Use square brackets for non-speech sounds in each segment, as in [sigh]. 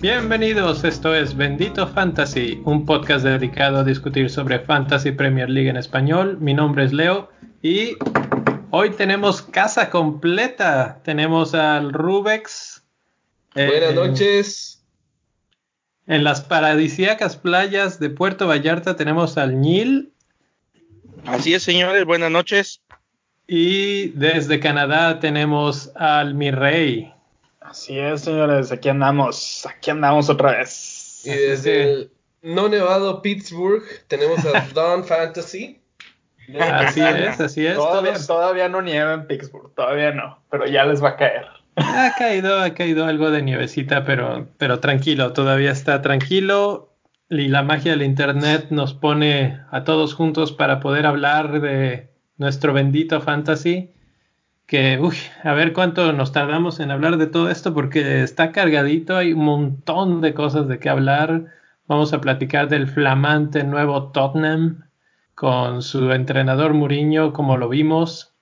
Bienvenidos, esto es Bendito Fantasy, un podcast dedicado a discutir sobre Fantasy Premier League en español. Mi nombre es Leo y hoy tenemos casa completa. Tenemos al Rubex. Buenas noches. En las paradisíacas playas de Puerto Vallarta tenemos al Nil. Así es, señores, buenas noches. Y desde Canadá tenemos al Mi Rey. Así es, señores, aquí andamos, aquí andamos otra vez. Y desde el no nevado Pittsburgh tenemos a [laughs] Dawn Fantasy. Así es, así es. Todavía, todavía no nieva en Pittsburgh, todavía no, pero ya les va a caer. Ha caído, ha caído algo de nievecita, pero, pero tranquilo, todavía está tranquilo. Y la magia del internet nos pone a todos juntos para poder hablar de nuestro bendito fantasy que, uy, a ver cuánto nos tardamos en hablar de todo esto porque está cargadito, hay un montón de cosas de qué hablar. Vamos a platicar del flamante nuevo Tottenham con su entrenador Mourinho, como lo vimos.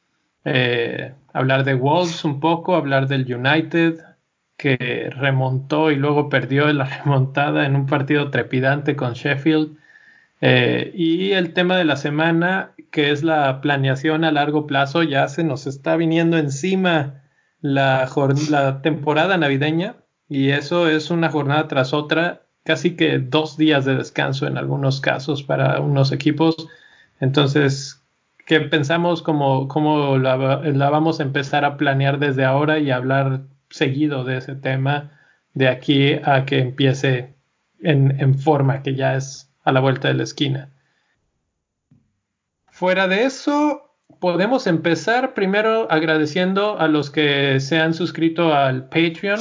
Eh, hablar de Wolves un poco, hablar del United, que remontó y luego perdió la [laughs] remontada en un partido trepidante con Sheffield. Eh, y el tema de la semana, que es la planeación a largo plazo, ya se nos está viniendo encima la, la temporada navideña y eso es una jornada tras otra, casi que dos días de descanso en algunos casos para unos equipos. Entonces, ¿qué pensamos cómo, cómo la, la, vamos a empezar a planear desde ahora y hablar seguido de ese tema de aquí a que empiece en, en forma, que ya es a la vuelta de la esquina. Fuera de eso, podemos empezar primero agradeciendo a los que se han suscrito al Patreon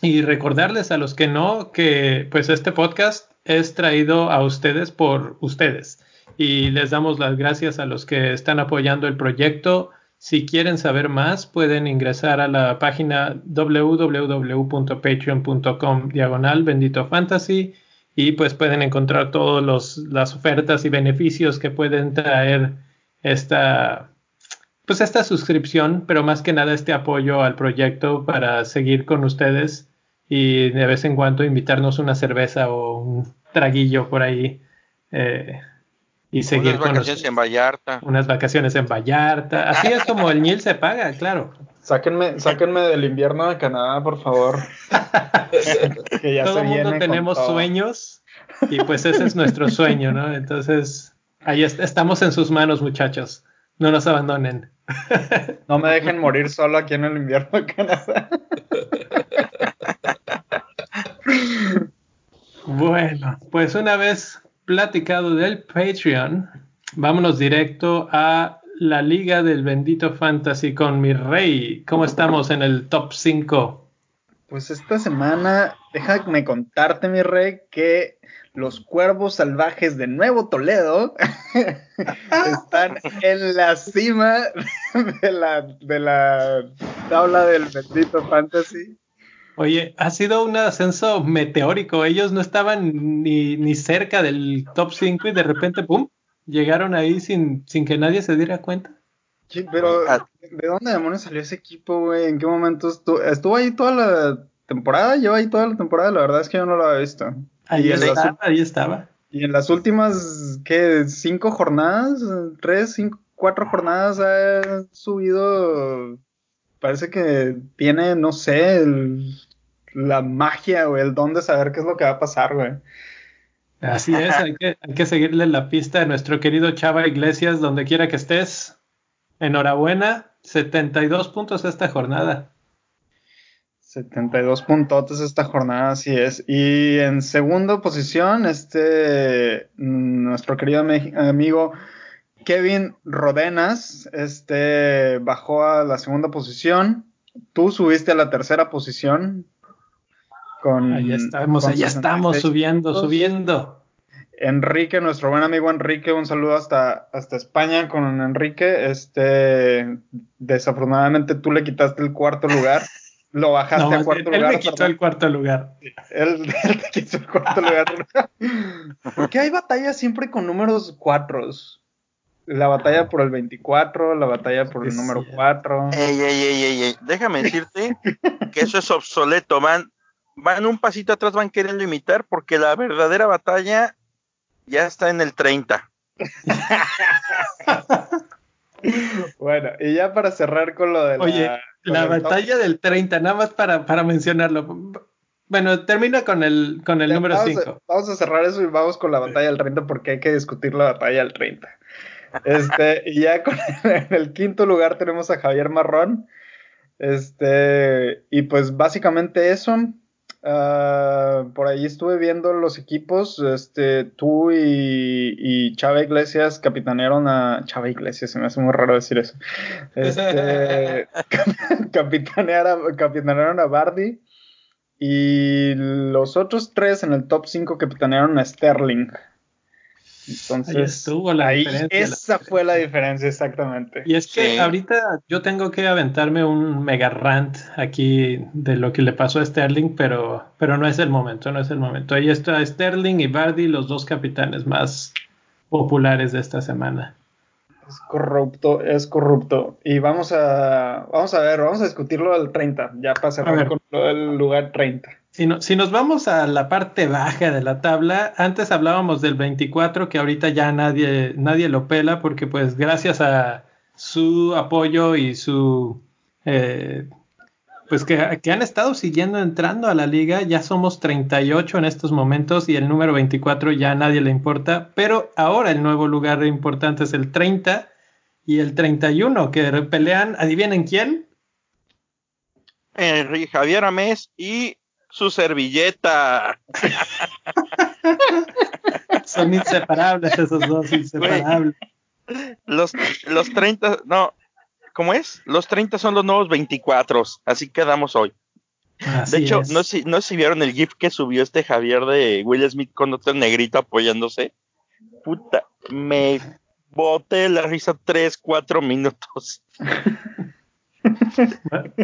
y recordarles a los que no que pues este podcast es traído a ustedes por ustedes y les damos las gracias a los que están apoyando el proyecto. Si quieren saber más, pueden ingresar a la página www.patreon.com diagonal bendito fantasy y pues pueden encontrar todas las ofertas y beneficios que pueden traer esta pues esta suscripción, pero más que nada este apoyo al proyecto para seguir con ustedes y de vez en cuando invitarnos una cerveza o un traguillo por ahí eh, y seguir unas vacaciones en Vallarta. Unas vacaciones en Vallarta. Así es como el Nil se paga, claro. Sáquenme, sáquenme del invierno de Canadá, por favor. [laughs] que ya Todo el mundo tenemos sueños y pues ese es nuestro sueño, ¿no? Entonces, ahí estamos en sus manos, muchachos. No nos abandonen. [laughs] no me dejen morir solo aquí en el invierno de Canadá. [laughs] bueno, pues una vez platicado del Patreon, vámonos directo a la Liga del Bendito Fantasy con mi rey. ¿Cómo estamos en el top 5? Pues esta semana, déjame contarte, mi rey, que los cuervos salvajes de Nuevo Toledo [laughs] están en la cima de la, de la tabla del Bendito Fantasy. Oye, ha sido un ascenso meteórico. Ellos no estaban ni, ni cerca del top 5 y de repente, ¡pum! llegaron ahí sin, sin que nadie se diera cuenta. Sí, pero ah. ¿de dónde demonios salió ese equipo, güey? ¿En qué momento estuvo? ¿Estuvo ahí toda la temporada? ¿Lleva ahí toda la temporada? La verdad es que yo no lo había visto. Ahí estaba, ahí estaba. Y en las últimas, ¿qué? ¿Cinco jornadas? ¿Tres, cinco, cuatro jornadas ha subido? Parece que tiene, no sé, la magia o el don de saber qué es lo que va a pasar, güey. Así es, hay que, hay que seguirle la pista a nuestro querido Chava Iglesias, donde quiera que estés. Enhorabuena, 72 puntos esta jornada. 72 puntotes esta jornada, así es. Y en segunda posición, este, nuestro querido amigo Kevin Rodenas, este, bajó a la segunda posición. Tú subiste a la tercera posición ahí estamos, ahí estamos subiendo, subiendo. Enrique, nuestro buen amigo Enrique, un saludo hasta, hasta España con Enrique. Este, desafortunadamente tú le quitaste el cuarto lugar. [laughs] Lo bajaste No, a cuarto él lugar. me quitó perdón. el cuarto lugar. Él, [laughs] él te quitó el cuarto lugar. [laughs] ¿Por qué hay batallas siempre con números cuatros? La batalla por el 24, la batalla por el número cierto. 4. Ey, ey, ey, ey, ey. Déjame decirte que eso es obsoleto. Van, van un pasito atrás, van queriendo imitar porque la verdadera batalla ya está en el 30. [laughs] Bueno, y ya para cerrar con lo de la, Oye, La top- batalla del 30, nada más para, para mencionarlo. Bueno, termina con el, con el Ya, número vamos a- 5. Vamos a cerrar eso y vamos con la batalla del 30 porque hay que discutir la batalla del 30. Este, y ya con en el quinto lugar tenemos a Javier Marrón. Este, y pues básicamente eso. Ah, por ahí estuve viendo los equipos. Este, tú y, y Chava Iglesias capitanearon a. Chava Iglesias, se me hace muy raro decir eso. Este, [laughs] [laughs] capitanear a- capitanearon a Bardi. Y los otros tres en el top 5 capitanearon a Sterling. Entonces, Ahí estuvo la ahí- diferencia, la esa fue la diferencia, exactamente. Y es que Sí. ahorita yo tengo que aventarme un mega rant aquí de lo que le pasó a Sterling, pero, pero no es el momento, no es el momento. Ahí está Sterling y Bardi, los dos capitanes más populares de esta semana. Es corrupto, es corrupto. Y vamos a, vamos a ver, vamos a discutirlo del 30, ya para cerrar con del lugar 30. Si, no- si nos vamos a la parte baja de la tabla, antes hablábamos del 24, que ahorita ya nadie, nadie lo pela, porque pues gracias a su apoyo y su... eh, pues que, que han estado siguiendo entrando a la liga, ya somos 38 en estos momentos y el número 24 ya a nadie le importa, pero ahora el nuevo lugar importante es el 30 y el 31, que pelean, adivinen quién, Enrique Javier Amés y su servilleta. [laughs] son inseparables esos dos, inseparables. Los, los 30, no, ¿cómo es? Los 30 son los nuevos 24, así quedamos hoy. Así De hecho, es. no sé, si- no si vieron el GIF que subió este Javier de Will Smith con otro negrito apoyándose. Puta, me boté la risa 3, 4 minutos. [laughs]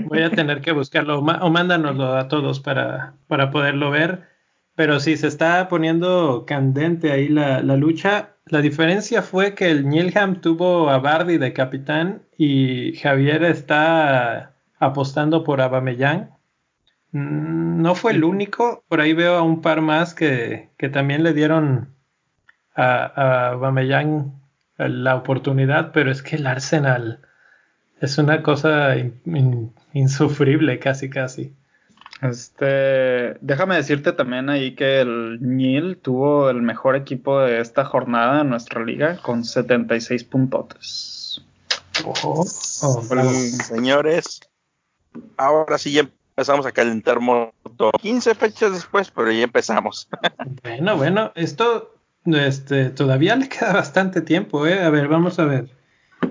Voy a tener que buscarlo o, mándanoslo a todos para, para poderlo ver. Pero sí, se está poniendo candente ahí la, lucha. La diferencia fue que el Nilham tuvo a Bardi de capitán y Javier está apostando por Abameyang. Mm, No fue el único, por ahí veo a un par más que, que también le dieron a, a Aubameyang la oportunidad, pero es que el Arsenal es una cosa in- in- insufrible casi casi. Este, déjame decirte también ahí que el Nil tuvo el mejor equipo de esta jornada en nuestra liga con 76 puntotes. Oh, oh. Señores, ahora sí ya empezamos a calentar moto. 15 fechas después, pero ya empezamos. Bueno, bueno, esto este, todavía le queda bastante tiempo, ¿eh? A ver, vamos a ver.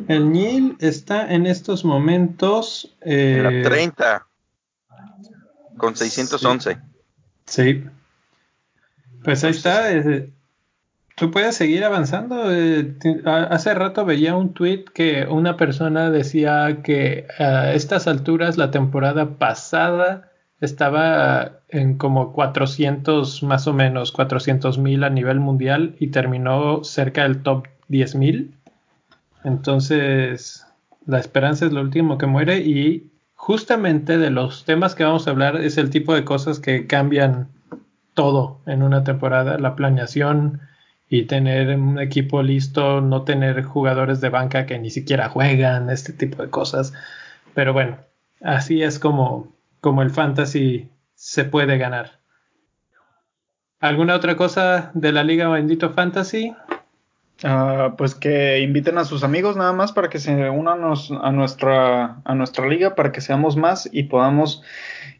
El Nil está en estos momentos. En eh, la 30, con 611. Sí. Pues ahí está. eh, Tú puedes seguir avanzando. eh, hace rato veía un tweet que una persona decía que a estas alturas la temporada pasada estaba en como 400 más o menos 400 mil a nivel mundial y terminó cerca del top 10 mil. Entonces la esperanza es lo último que muere y justamente de los temas que vamos a hablar es el tipo de cosas que cambian todo en una temporada, la planeación y tener un equipo listo, no tener jugadores de banca que ni siquiera juegan, este tipo de cosas. Pero bueno, así es como, como el fantasy se puede ganar. ¿Alguna otra cosa de la Liga Bendito Fantasy? Ah, pues que inviten a sus amigos nada más para que se unan a nuestra, a nuestra liga, para que seamos más y podamos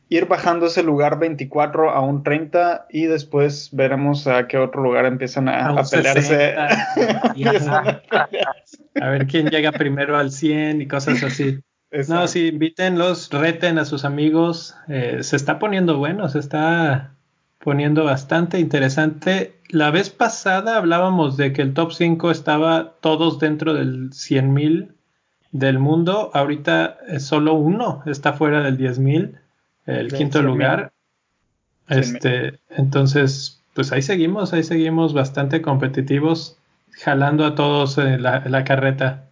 ir bajando ese lugar 24 a un 30 y después veremos a qué otro lugar empiezan a, A un a pelearse. 60. Empiezan a pelearse. A ver quién llega primero al 100 y cosas así. No, Exacto. sí, invítenlos, reten a sus amigos. eh, se está poniendo bueno, se está poniendo bastante interesante. La vez pasada hablábamos de que el top 5 estaba todos dentro del 100.000 del mundo. Ahorita eh, solo uno está fuera del 10.000. el De quinto 100,000. lugar. 100,000. Este, entonces, pues ahí seguimos, ahí seguimos bastante competitivos, jalando a todos en la, carreta.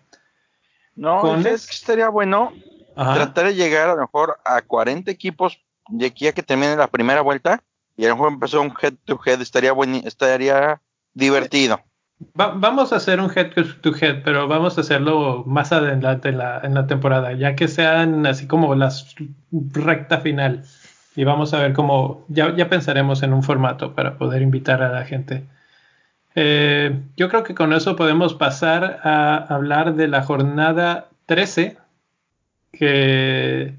No, Con ¿sabes es- qué estaría bueno? Ajá. Tratar de llegar a lo mejor a 40 equipos de aquí a que termine la primera vuelta y a lo mejor empezar un head to head estaría estaría divertido. Va- vamos a hacer un head to head, pero vamos a hacerlo más adelante en la, en la temporada, ya que sean así como las recta final. Y vamos a ver cómo, ya, ya pensaremos en un formato para poder invitar a la gente. Eh, yo creo que con eso podemos pasar a hablar de la jornada 13, que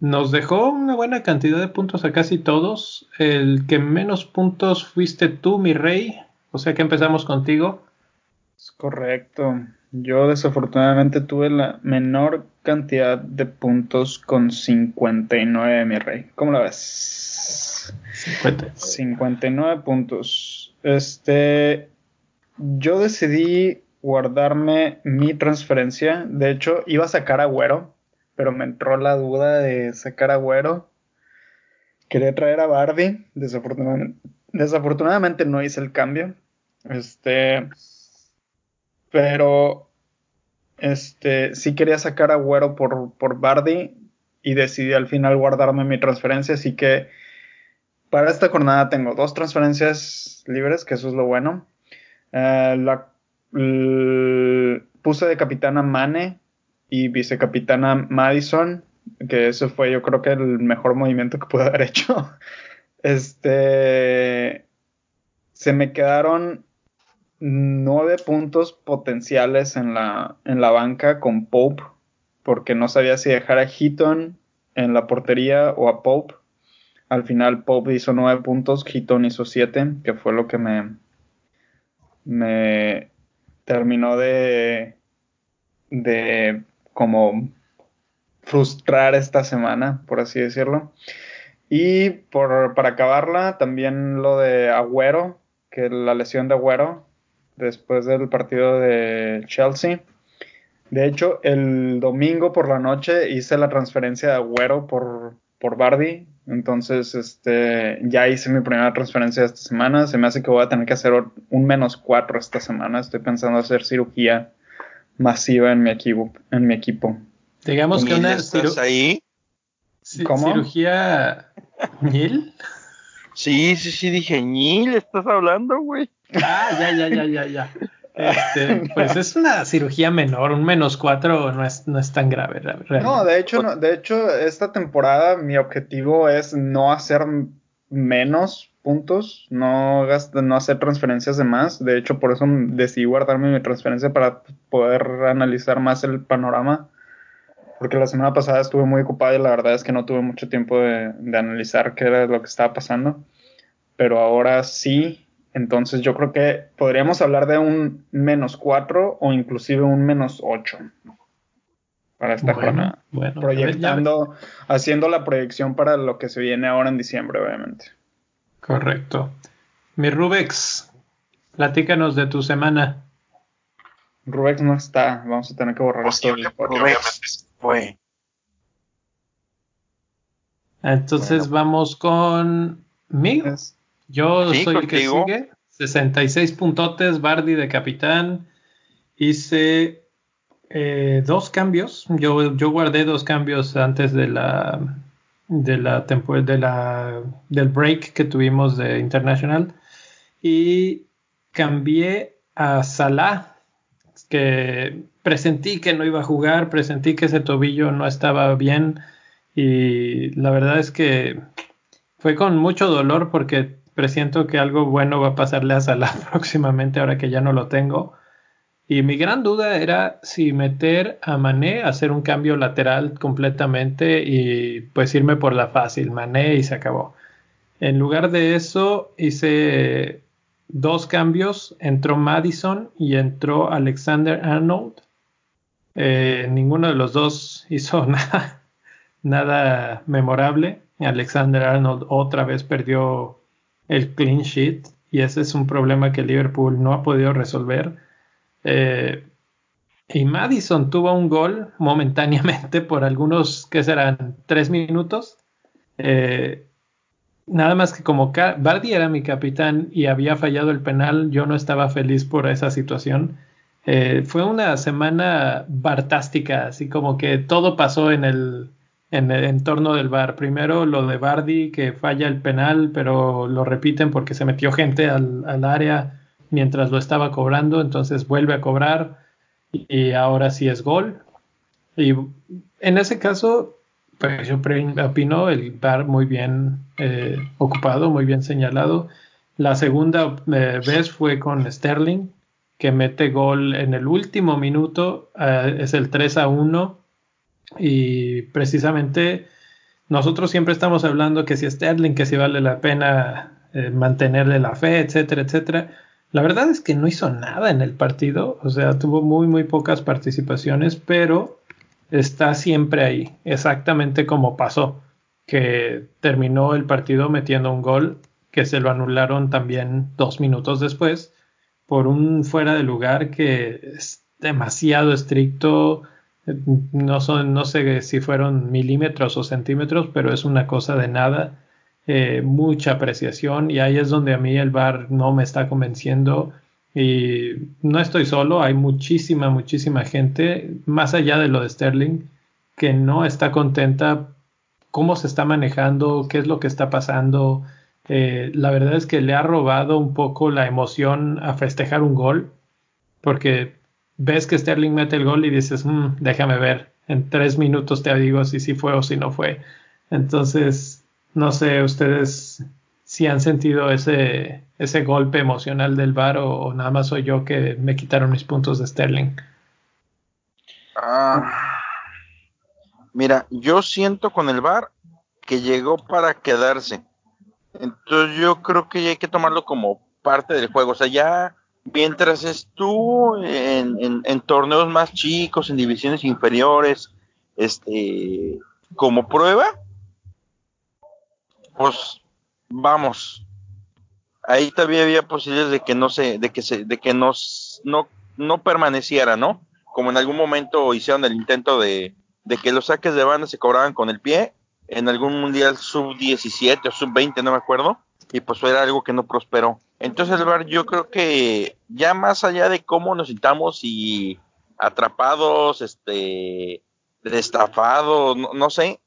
nos dejó una buena cantidad de puntos a casi todos. El que menos puntos fuiste tú, mi rey. O sea que empezamos contigo. Es correcto. Yo desafortunadamente tuve la menor cantidad de puntos con 59, mi rey. ¿Cómo la ves? 50. 59 puntos. Este, yo decidí guardarme mi transferencia. De hecho, iba a sacar a Güero, pero me entró la duda de sacar a. Quería traer a Bardi. Desafortunadamente, no hice el cambio. Este, pero este, sí quería sacar a Güero por, por Bardi y decidí al final guardarme mi transferencia. Así que para esta jornada tengo dos transferencias libres, que eso es lo bueno. Eh, la, puse de capitana Mane y vicecapitana Madison, que eso fue yo creo que el mejor movimiento que pude haber hecho. [laughs] Este, se me quedaron nueve puntos potenciales en la, en la banca con Pope, porque no sabía si dejar a Heaton en la portería o a Pope. Al final Pope hizo nueve puntos, Heaton hizo siete, que fue lo que me, me terminó de, de como frustrar esta semana, por así decirlo. Y por, para acabarla, también lo de Agüero, que la lesión de Agüero después del partido de Chelsea. De hecho, el domingo por la noche hice la transferencia de Agüero por, por Bardi. Entonces, este, ya hice mi primera transferencia esta semana. Se me hace que voy a tener que hacer un menos cuatro esta semana. Estoy pensando hacer cirugía masiva en mi equipo. En mi equipo. Digamos que ¿Y una estás ciru- ahí? ¿Cómo? cirugía Ñil. Sí, sí, sí, dije, Ñil, ¿estás hablando, güey? Ah, ya, ya, ya, ya, ya. Este, pues es una cirugía menor, un menos cuatro no es, no es tan grave. realmente. No, de hecho, no, de hecho, esta temporada mi objetivo es no hacer menos puntos, no, gast- no hacer transferencias de más. De hecho, por eso decidí guardarme mi transferencia para poder analizar más el panorama. Porque la semana pasada estuve muy ocupado y la verdad es que no tuve mucho tiempo de, de analizar qué era lo que estaba pasando. Pero ahora sí, entonces yo creo que podríamos hablar de un menos 4 o inclusive un menos 8 para esta Bueno, jornada bueno, proyectando, haciendo la proyección para lo que se viene ahora en diciembre, obviamente. Correcto. Mi Rubex, platícanos de tu semana. Rubex no está, vamos a tener que borrar esto. Obviamente Fue. Entonces Bueno. vamos con Mig. Es- Yo Sí, soy el que sigue. 66 puntotes, Bardi de capitán. Hice eh, dos cambios. Yo, yo guardé dos cambios antes de la de la de la del break que tuvimos de International. Y cambié a Salah, que presentí que no iba a jugar, presentí que ese tobillo no estaba bien. Y la verdad es que fue con mucho dolor porque presiento que algo bueno va a pasarle a Salah [laughs] próximamente ahora que ya no lo tengo. Y mi gran duda era si meter a Mané, hacer un cambio lateral completamente y pues irme por la fácil, Mané y se acabó. En lugar de eso hice dos cambios, entró Madison y entró Alexander Arnold. Eh, ninguno de los dos [laughs] hizo nada, nada memorable. Alexander Arnold otra vez perdió el clean sheet y ese es un problema que Liverpool no ha podido resolver. Eh, y Madison tuvo un gol momentáneamente [laughs] por algunos, que serán? Tres minutos. Eh, nada más que como Bardi era mi capitán y había fallado el penal, yo no estaba feliz por esa situación. Eh, fue una semana bartástica, así como que todo pasó en el, en el entorno del bar. Primero lo de Bardi, que falla el penal, pero lo repiten porque se metió gente al, al área mientras lo estaba cobrando, entonces vuelve a cobrar y ahora sí es gol. Y en ese caso, pues yo opino el bar muy bien eh, ocupado, muy bien señalado. La segunda eh, vez fue con Sterling, que mete gol en el último minuto, eh, es el 3 a 1. Y precisamente nosotros siempre estamos hablando que si Sterling, que si vale la pena mantenerle la fe, etcétera, etcétera la verdad es que no hizo nada en el partido, o sea, tuvo muy, muy pocas participaciones, pero está siempre ahí, exactamente como pasó, que terminó el partido metiendo un gol que se lo anularon también dos minutos después por un fuera de lugar que es demasiado estricto, no, son, no sé si fueron milímetros o centímetros, pero es una cosa de nada eh, mucha apreciación y ahí es donde a mí el bar no me está convenciendo y no estoy solo, hay muchísima, muchísima gente, más allá de lo de Sterling, que no está contenta cómo se está manejando, qué es lo que está pasando. Eh, la verdad es que le ha robado un poco la emoción a festejar un gol, porque ves que Sterling mete el gol y dices, mm, déjame ver, en tres minutos te digo si sí fue o si no fue. Entonces, no sé, ustedes si han sentido ese, ese golpe emocional del VAR o, nada más soy yo que me quitaron mis puntos de Sterling. Ah, mira, yo siento con el VAR que llegó para quedarse. Entonces yo creo que hay que tomarlo como parte del juego. O sea, ya mientras estuvo en, en torneos más chicos, en divisiones inferiores, este, como prueba, pues vamos. Ahí todavía había posibilidades de que no se, de que se, de que nos, no, no permaneciera, ¿no? Como en algún momento hicieron el intento de, de que los saques de banda se cobraban con el pie en algún mundial sub 17 o sub 20, no me acuerdo, y pues era algo que no prosperó. Entonces, el bar, yo creo que ya más allá de cómo nos sintamos y atrapados, este, destafados, no, no sé,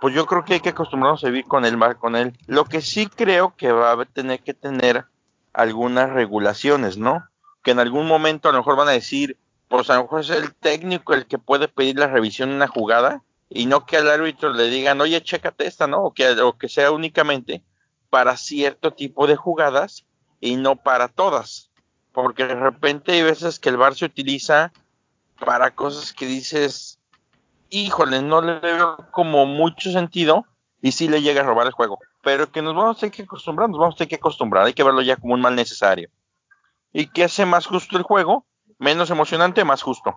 pues yo creo que hay que acostumbrarnos a vivir con mar, con él. Lo que sí creo que va a tener que tener algunas regulaciones, ¿no? Que en algún momento a lo mejor van a decir, pues a lo mejor es el técnico el que puede pedir la revisión de una jugada y no que al árbitro le digan, oye, chécate esta, ¿no? O que, o que sea únicamente para cierto tipo de jugadas y no para todas. Porque de repente hay veces que el bar se utiliza para cosas que dices, híjole, no le veo como mucho sentido y sí le llega a robar el juego. Pero que nos vamos a tener que acostumbrar, nos vamos a tener que acostumbrar, hay que verlo ya como un mal necesario. ¿Y que hace más justo el juego? Menos emocionante, más justo.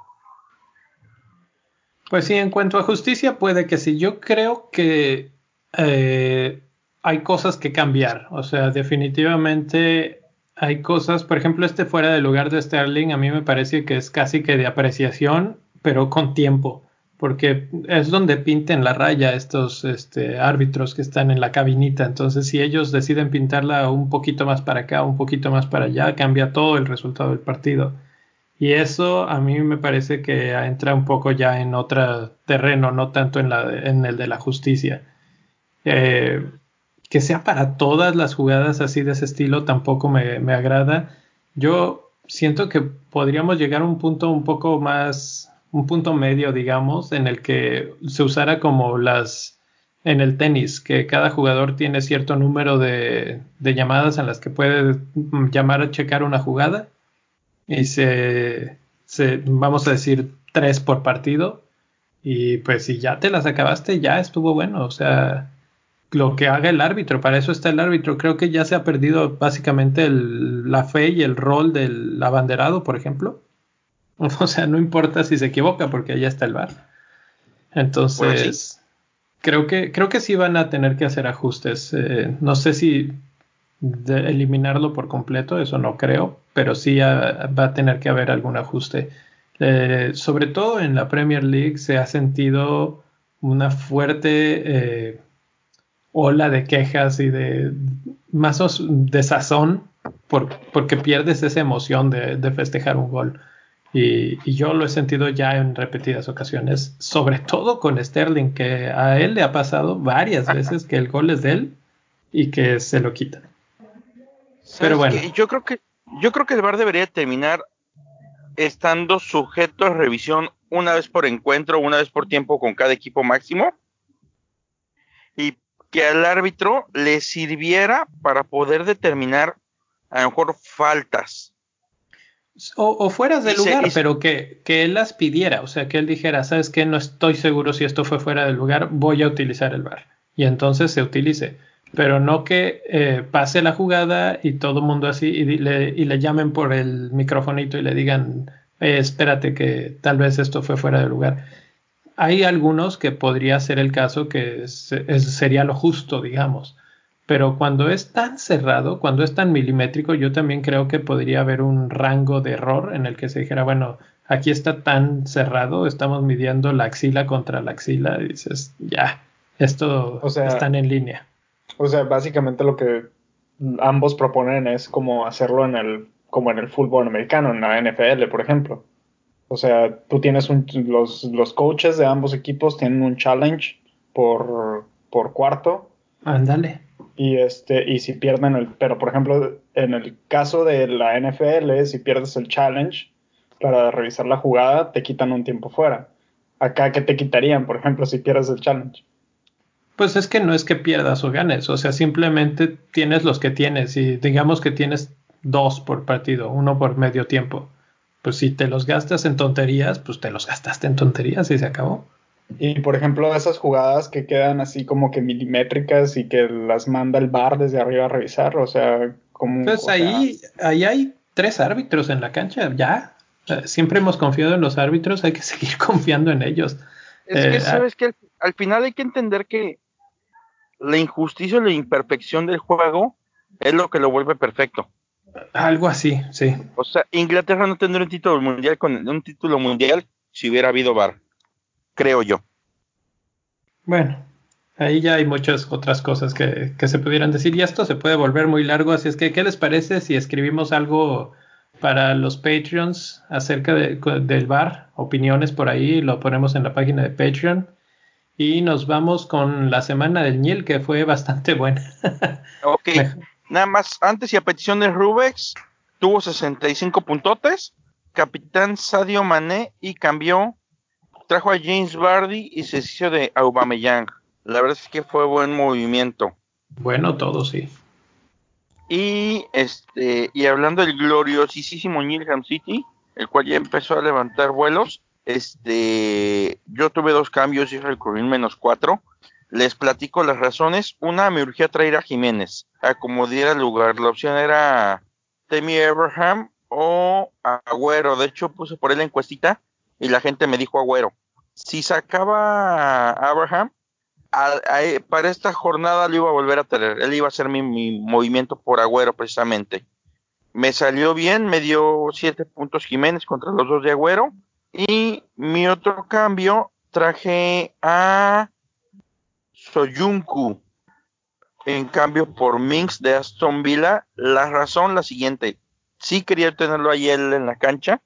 Pues sí, en cuanto a justicia, puede que sí. Yo creo que eh, hay cosas que cambiar. O sea, definitivamente hay cosas, por ejemplo, este fuera del lugar de Sterling, a mí me parece que es casi que de apreciación, pero con tiempo porque es donde pinten la raya estos este, árbitros que están en la cabinita. Entonces, si ellos deciden pintarla un poquito más para acá, un poquito más para allá, cambia todo el resultado del partido. Y eso a mí me parece que entra un poco ya en otro terreno, no tanto en, la, en el de la justicia. Eh, que sea para todas las jugadas así de ese estilo tampoco me, me agrada. Yo siento que podríamos llegar a un punto un poco más un punto medio, digamos, en el que se usara como las en el tenis, que cada jugador tiene cierto número de, llamadas en las que puede llamar a checar una jugada y se, se, vamos a decir, tres por partido. Y pues si ya te las acabaste, ya estuvo bueno. O sea, lo que haga el árbitro, para eso está el árbitro. Creo que ya se ha perdido básicamente la fe y el rol del abanderado, por ejemplo. [laughs] O sea, no importa si se equivoca porque allá está el bar. Entonces, creo, que, creo que sí van a tener que hacer ajustes. Eh, no sé si eliminarlo por completo, eso no creo, pero sí va a tener que haber algún ajuste. Eh, sobre todo en la Premier League se ha sentido una fuerte, eh, ola de quejas y de más de sazón porque pierdes esa emoción de, festejar un gol. Y, yo lo he sentido ya en repetidas ocasiones, sobre todo con Sterling, que a él le ha pasado varias veces que el gol es de él y que se lo quitan. Pero bueno. Yo creo que yo creo que el VAR debería terminar estando sujeto a revisión una vez por encuentro, una vez por tiempo con cada equipo máximo y que al árbitro le sirviera para poder determinar a lo mejor faltas. O, fueras de lugar, pero que, que, él las pidiera, o sea, que él dijera, sabes que no estoy seguro si esto fue fuera de lugar, voy a utilizar el bar. Y entonces se utilice. Pero no que eh, pase la jugada y todo el mundo así y le, y le, llamen por el microfonito y le digan, eh, espérate que tal vez esto fue fuera de lugar. Hay algunos que podría ser el caso que sería lo justo, digamos pero cuando es tan cerrado, cuando es tan milimétrico, yo también creo que podría haber un rango de error en el que se dijera, bueno, aquí está tan cerrado, estamos midiendo la axila contra la axila, y dices, ya, esto o están en línea. O sea, básicamente lo que ambos proponen es como hacerlo en el, como en el fútbol americano, en la NFL, por ejemplo. O sea, tú tienes un, los, los coaches de ambos equipos tienen un challenge por, por cuarto. Ándale y este y si pierden el pero por ejemplo en el caso de la NFL si pierdes el challenge para revisar la jugada te quitan un tiempo fuera. Acá qué te quitarían por ejemplo si pierdes el challenge pues es que no es que pierdas o ganes o sea simplemente tienes los que tienes y digamos que tienes dos por partido uno por medio tiempo. Pues si te los gastas en tonterías pues te los gastaste en tonterías y se acabó y por ejemplo, esas jugadas que quedan así como que milimétricas y que las manda el bar desde arriba a revisar, o sea, como. Pues ahí, ahí hay tres árbitros en la cancha, ya. Siempre hemos confiado en los árbitros, hay que [laughs] seguir confiando en ellos. Es que, eh, ¿sabes que al, final hay que entender que la injusticia y la imperfección del juego es lo que lo vuelve perfecto. Algo así, sí. O sea, Inglaterra no tendría un título mundial con un título mundial si hubiera habido VAR creo yo. Bueno, ahí ya hay muchas otras cosas que, se pudieran decir y esto se puede volver muy largo, así es que, ¿qué les parece si escribimos algo para los Patreons acerca del bar? Opiniones por ahí, lo ponemos en la página de Patreon. Y nos vamos con la semana del Niel, que fue bastante [laughs] buena. ok, nada más, antes y a petición de Rubex, tuvo 65 puntotes, capitán Sadio Mané y cambió trajo a James Bardi y se hizo de Aubameyang. La verdad es que fue buen movimiento. Bueno, todo sí. Y este y hablando del gloriosísimo Newham City, el cual ya empezó a levantar vuelos, este yo tuve dos cambios y recurrí menos cuatro. Les platico las razones. Una, me urgía traer a Jiménez a como diera lugar. La opción era Temi Abraham o Agüero. De hecho, puse por él la encuestita y la gente me dijo Agüero. Si sacaba a Abraham, para esta jornada lo iba a volver a tener. Él iba a hacer mi, movimiento por Agüero precisamente. Me salió bien, me dio siete puntos Jiménez contra los dos de Agüero. Y mi otro cambio traje a Soyuncu en cambio por Minx de Aston Villa. La razón la siguiente. Sí quería tenerlo ahí él en la cancha,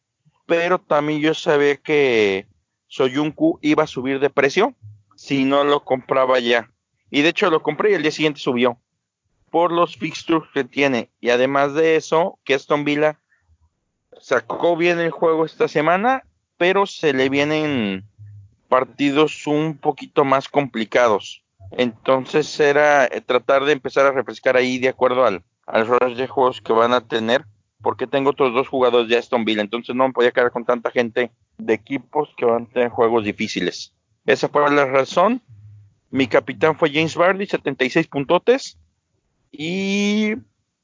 pero también yo sabía que Soyuncu iba a subir de precio si no lo compraba ya. Y de hecho lo compré y el día siguiente subió por los fixtures que tiene. Y además de eso, que Aston Villa sacó bien el juego esta semana, pero se le vienen partidos un poquito más complicados. Entonces era eh, tratar de empezar a refrescar ahí de acuerdo al, al de juegos que van a tener porque tengo otros dos jugadores de Aston Villa, entonces no me podía quedar con tanta gente de equipos que van a tener juegos difíciles. Esa fue la razón. Mi capitán fue James Bardi, 76 puntotes. Y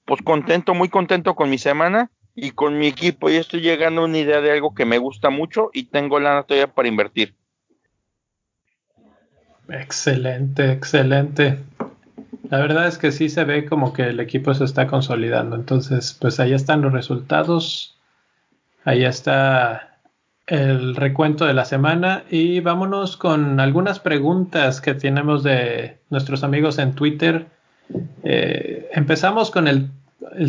pues contento, muy contento con mi semana y con mi equipo. Y estoy llegando a una idea de algo que me gusta mucho y tengo la todavía para invertir. Excelente, excelente la verdad es que sí se ve como que el equipo se está consolidando. Entonces, pues ahí están los resultados. Ahí está el recuento de la semana y vámonos con algunas preguntas que tenemos de nuestros amigos en Twitter. Eh, empezamos con el,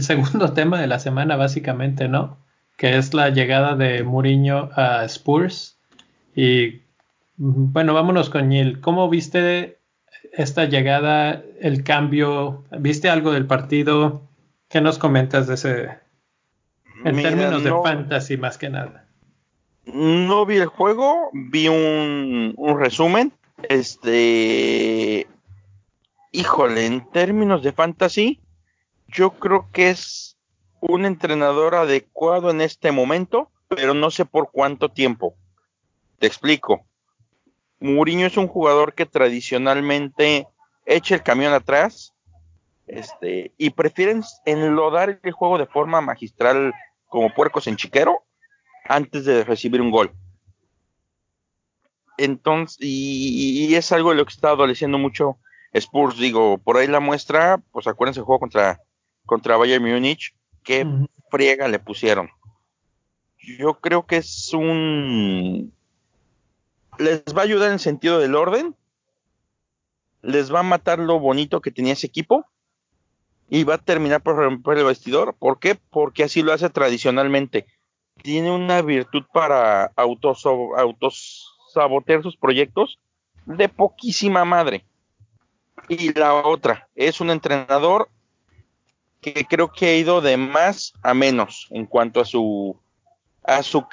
segundo [laughs] tema de la semana, básicamente, ¿no? Que es la llegada de Mourinho a Spurs. Y bueno, vámonos con Neil. ¿Cómo viste esta llegada, el cambio? ¿Viste algo del partido? ¿Qué nos comentas de ese, en Mira, términos de fantasy más que nada? No vi el juego, vi un, un resumen. Este, híjole, en términos de fantasy, yo creo que es un entrenador adecuado en este momento, pero no sé por cuánto tiempo. Te explico. Mourinho es un jugador que tradicionalmente echa el camión atrás este, y prefieren enlodar el juego de forma magistral como puercos en chiquero antes de recibir un gol. Entonces, y, y, es algo de lo que está adoleciendo mucho Spurs, digo, por ahí la muestra, pues acuérdense el juego contra, contra Bayern Múnich, que uh -huh. friega le pusieron. Yo creo que es un... Les va a ayudar en el sentido del orden, les va a matar lo bonito que tenía ese equipo y va a terminar por romper el vestidor. ¿Por qué? Porque así lo hace tradicionalmente tiene una virtud para autos, autos sabotear sus proyectos de poquísima madre. Y la otra, es un entrenador que creo que ha ido de más a menos en cuanto a su a su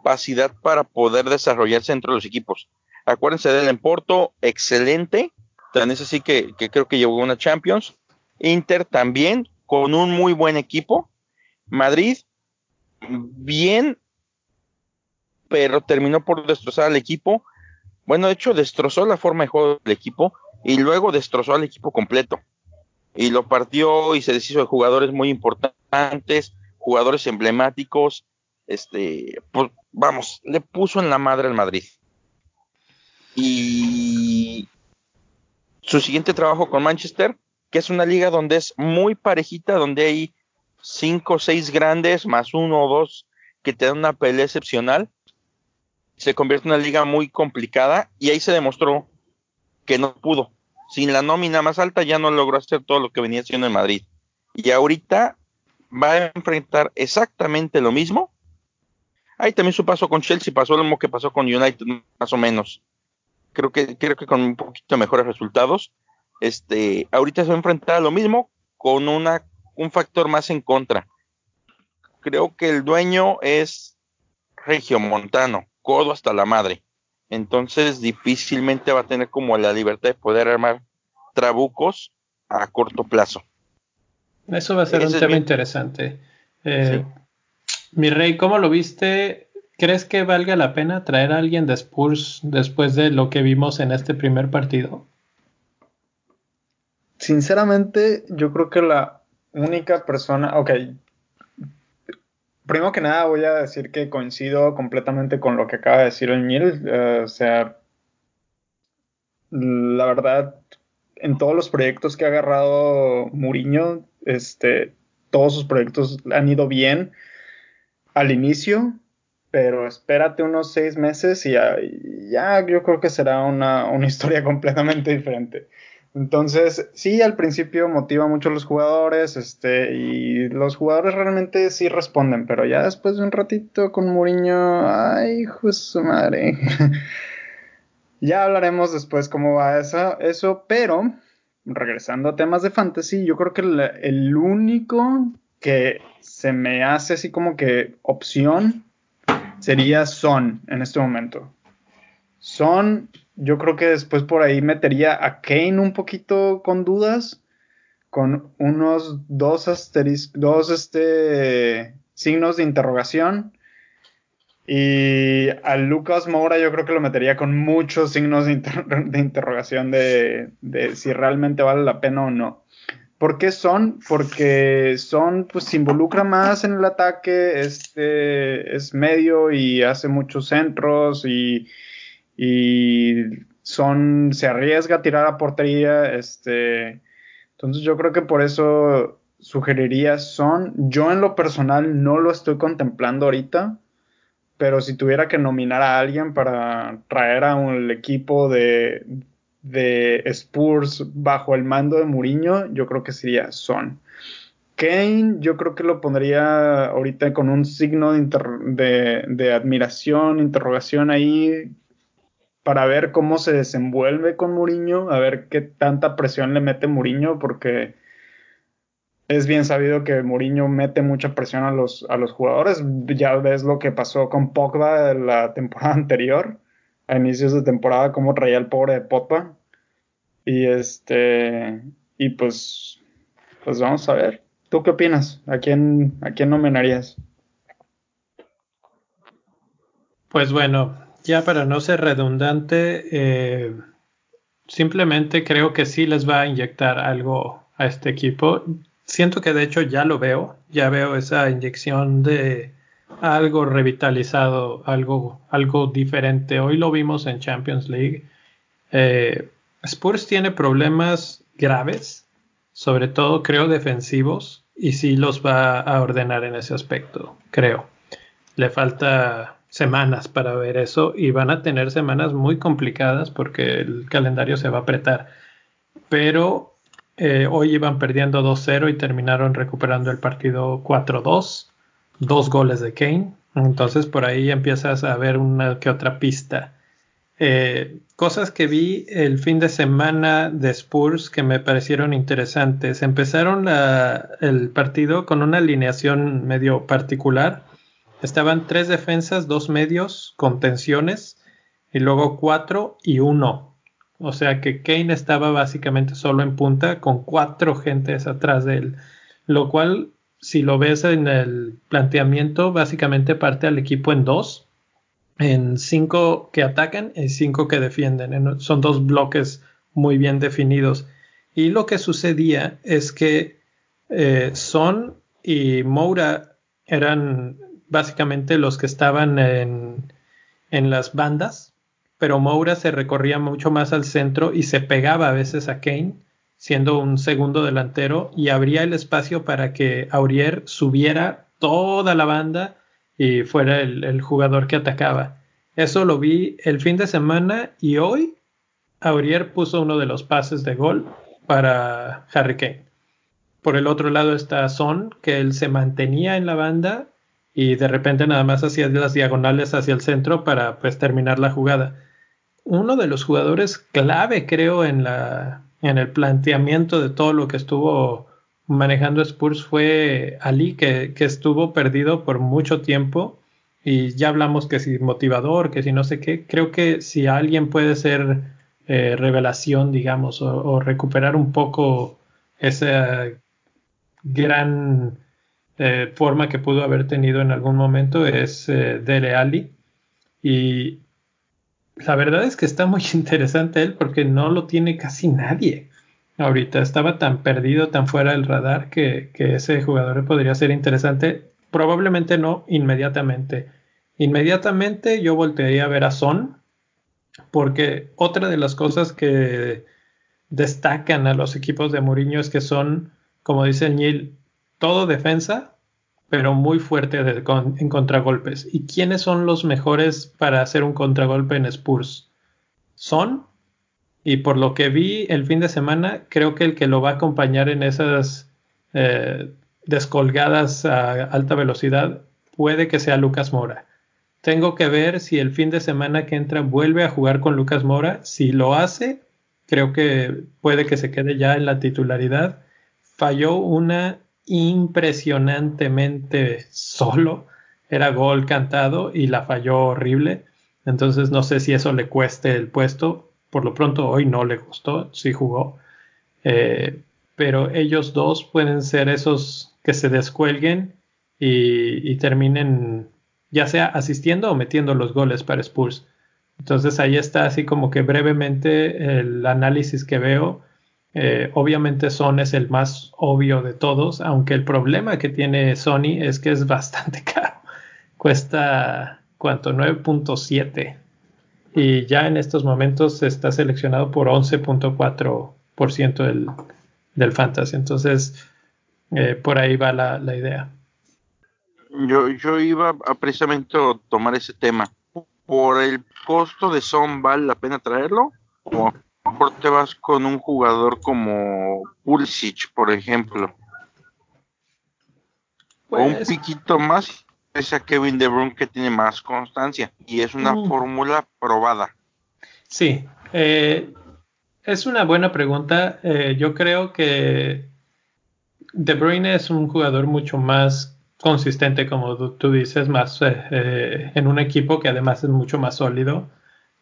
capacidad para poder desarrollarse dentro de los equipos. Acuérdense del Porto, excelente, tan es así que, que creo que llegó una Champions. Inter también, con un muy buen equipo. Madrid, bien, pero terminó por destrozar al equipo. Bueno, de hecho, destrozó la forma de juego del equipo y luego destrozó al equipo completo. Y lo partió y se deshizo de jugadores muy importantes, jugadores emblemáticos. Este, pues vamos, le puso en la madre al Madrid. Y su siguiente trabajo con Manchester, que es una liga donde es muy parejita, donde hay cinco o seis grandes más uno o dos que te dan una pelea excepcional, se convierte en una liga muy complicada y ahí se demostró que no pudo. Sin la nómina más alta ya no logró hacer todo lo que venía haciendo en Madrid. Y ahorita va a enfrentar exactamente lo mismo. Ahí también su paso con Chelsea pasó lo mismo que pasó con United, más o menos. Creo que, creo que con un poquito mejores resultados. Este, ahorita se va a enfrentar a lo mismo con una un factor más en contra. Creo que el dueño es regiomontano, codo hasta la madre. Entonces difícilmente va a tener como la libertad de poder armar trabucos a corto plazo. Eso va a ser Ese un tema mi... interesante. Eh, sí. Mi rey, ¿cómo lo viste? ¿Crees que valga la pena traer a alguien de Spurs después de lo que vimos en este primer partido? Sinceramente, yo creo que la única persona, ok, primero que nada voy a decir que coincido completamente con lo que acaba de decir el Mil, uh, o sea, la verdad, en todos los proyectos que ha agarrado Muriño, este, todos sus proyectos han ido bien al inicio, pero espérate unos seis meses y ya, yo creo que será una, una [laughs] historia completamente diferente. Entonces, sí, al principio motiva mucho a los jugadores, este, y los jugadores realmente sí responden, pero ya después de un ratito con Mourinho, ay, hijo de su madre. [laughs] ya hablaremos después cómo va eso, eso, pero regresando a temas de fantasy, yo creo que el único que se me hace así como que opción sería Son en este momento. Son yo creo que después por ahí metería a Kane un poquito con dudas, con unos dos asteriscos, dos este, signos de interrogación. Y a Lucas Moura yo creo que lo metería con muchos signos de, inter [laughs] de interrogación de, si realmente vale la pena o no. ¿Por qué son? Porque son, pues se involucra más en el ataque, este es medio y hace muchos centros y, y son se arriesga a tirar a portería este entonces yo creo que por eso sugeriría son yo en lo personal no lo estoy contemplando ahorita pero si tuviera que nominar a alguien para traer a un equipo de, de Spurs bajo el mando de Mourinho, yo creo que sería Son. Kane, yo creo que lo pondría ahorita con un signo de, admiración, interrogación ahí, para ver cómo se desenvuelve con Mourinho, a ver qué tanta presión le mete Mourinho, porque es bien sabido que Mourinho mete mucha presión a los, a los jugadores. Ya ves lo que pasó con Pogba la temporada [laughs] anterior, a inicios de temporada, cómo traía el pobre de Pogba. Y este, y pues, pues vamos a ver. ¿Tú qué opinas? ¿A quién, a quién nominarías? Pues bueno, ya para no ser redundante, eh, simplemente creo que sí les va a inyectar algo a este equipo. Siento que de hecho ya lo veo, ya veo esa inyección de algo revitalizado, algo, algo diferente. Hoy lo vimos en Champions League. Eh, Spurs tiene problemas graves, sobre todo creo defensivos, y sí los va a ordenar en ese aspecto, creo. Le falta semanas para ver eso y van a tener semanas muy complicadas porque el calendario se va a apretar. Pero eh, hoy iban perdiendo 2-0 y terminaron recuperando el partido 4-2, dos goles de Kane. Entonces por ahí empiezas a ver una que otra pista. Eh, cosas que vi el fin de semana de Spurs que me parecieron interesantes. Empezaron el partido con una alineación medio particular. Estaban tres defensas, dos medios, con tensiones, y luego cuatro y uno. O sea que Kane estaba básicamente solo en punta con cuatro gentes atrás de él. Lo cual, si lo ves en el planteamiento, básicamente parte al equipo en dos en cinco que atacan y cinco que defienden. Son dos bloques muy bien definidos. Y lo que sucedía es que eh, Son y Moura eran básicamente los que estaban en, en las bandas, pero Moura se recorría mucho más al centro y se pegaba a veces a Kane, siendo un segundo delantero, y abría el espacio para que Aurier subiera toda la banda y fuera el, jugador que atacaba. Eso lo vi el fin de semana y hoy Aurier puso uno de los pases de gol para Harry Kane. Por el otro lado está Son, que él se mantenía en la banda y de repente nada más hacía las diagonales hacia el centro para pues terminar la jugada. Uno de los jugadores clave creo en la en el planteamiento de todo lo que estuvo manejando Spurs fue Ali, que, estuvo perdido por mucho tiempo. Y ya hablamos que si motivador, que si no sé qué. Creo que si alguien puede ser eh, revelación, digamos, o, recuperar un poco esa gran eh, forma que pudo haber tenido en algún momento es eh, Dele Ali. Y la verdad es que está muy [laughs] interesante él porque no lo tiene casi nadie ahorita. Estaba tan perdido, tan fuera del radar que, ese jugador podría ser interesante. Probablemente no inmediatamente. Inmediatamente yo voltearía a ver a Son, porque otra de las cosas que destacan a los equipos de Mourinho es que son, como dice Neil, todo defensa, pero muy fuerte en contragolpes. ¿Y quiénes son los mejores para hacer un contragolpe en Spurs? Son y por lo que vi el fin de semana, creo que el que lo va a acompañar en esas eh, descolgadas a alta velocidad puede que sea Lucas Mora. Tengo que ver si el fin de semana que entra vuelve a jugar con Lucas Mora. Si lo hace, creo que puede que se quede ya en la titularidad. Falló una impresionantemente solo. Era gol cantado y la falló horrible. Entonces no sé si eso le cueste el puesto por lo pronto hoy no le gustó, sí jugó. Eh, pero ellos dos pueden ser esos que se descuelguen y, terminen ya sea asistiendo o metiendo los goles para Spurs. Entonces ahí está así como que brevemente el análisis que veo. Eh, obviamente Son es el más obvio de todos, aunque el problema que tiene Sony es que es [laughs] bastante caro. Cuesta, ¿cuánto? 9.7 y ya en estos momentos está seleccionado por 11.4% del, del fantasy. Entonces, eh, por ahí va la, idea. Yo, yo iba a precisamente tomar ese tema. ¿Por el costo de Son vale la pena traerlo? ¿O mejor te vas con un jugador como Pulisic, por ejemplo? o un Pues, piquito más es a Kevin De Bruyne que tiene más constancia y es una Mm. fórmula probada. Sí, eh, es una buena pregunta. Eh, yo creo que De Bruyne es un jugador mucho más consistente, como tú, tú dices, más eh, eh, en un equipo que además es mucho más sólido.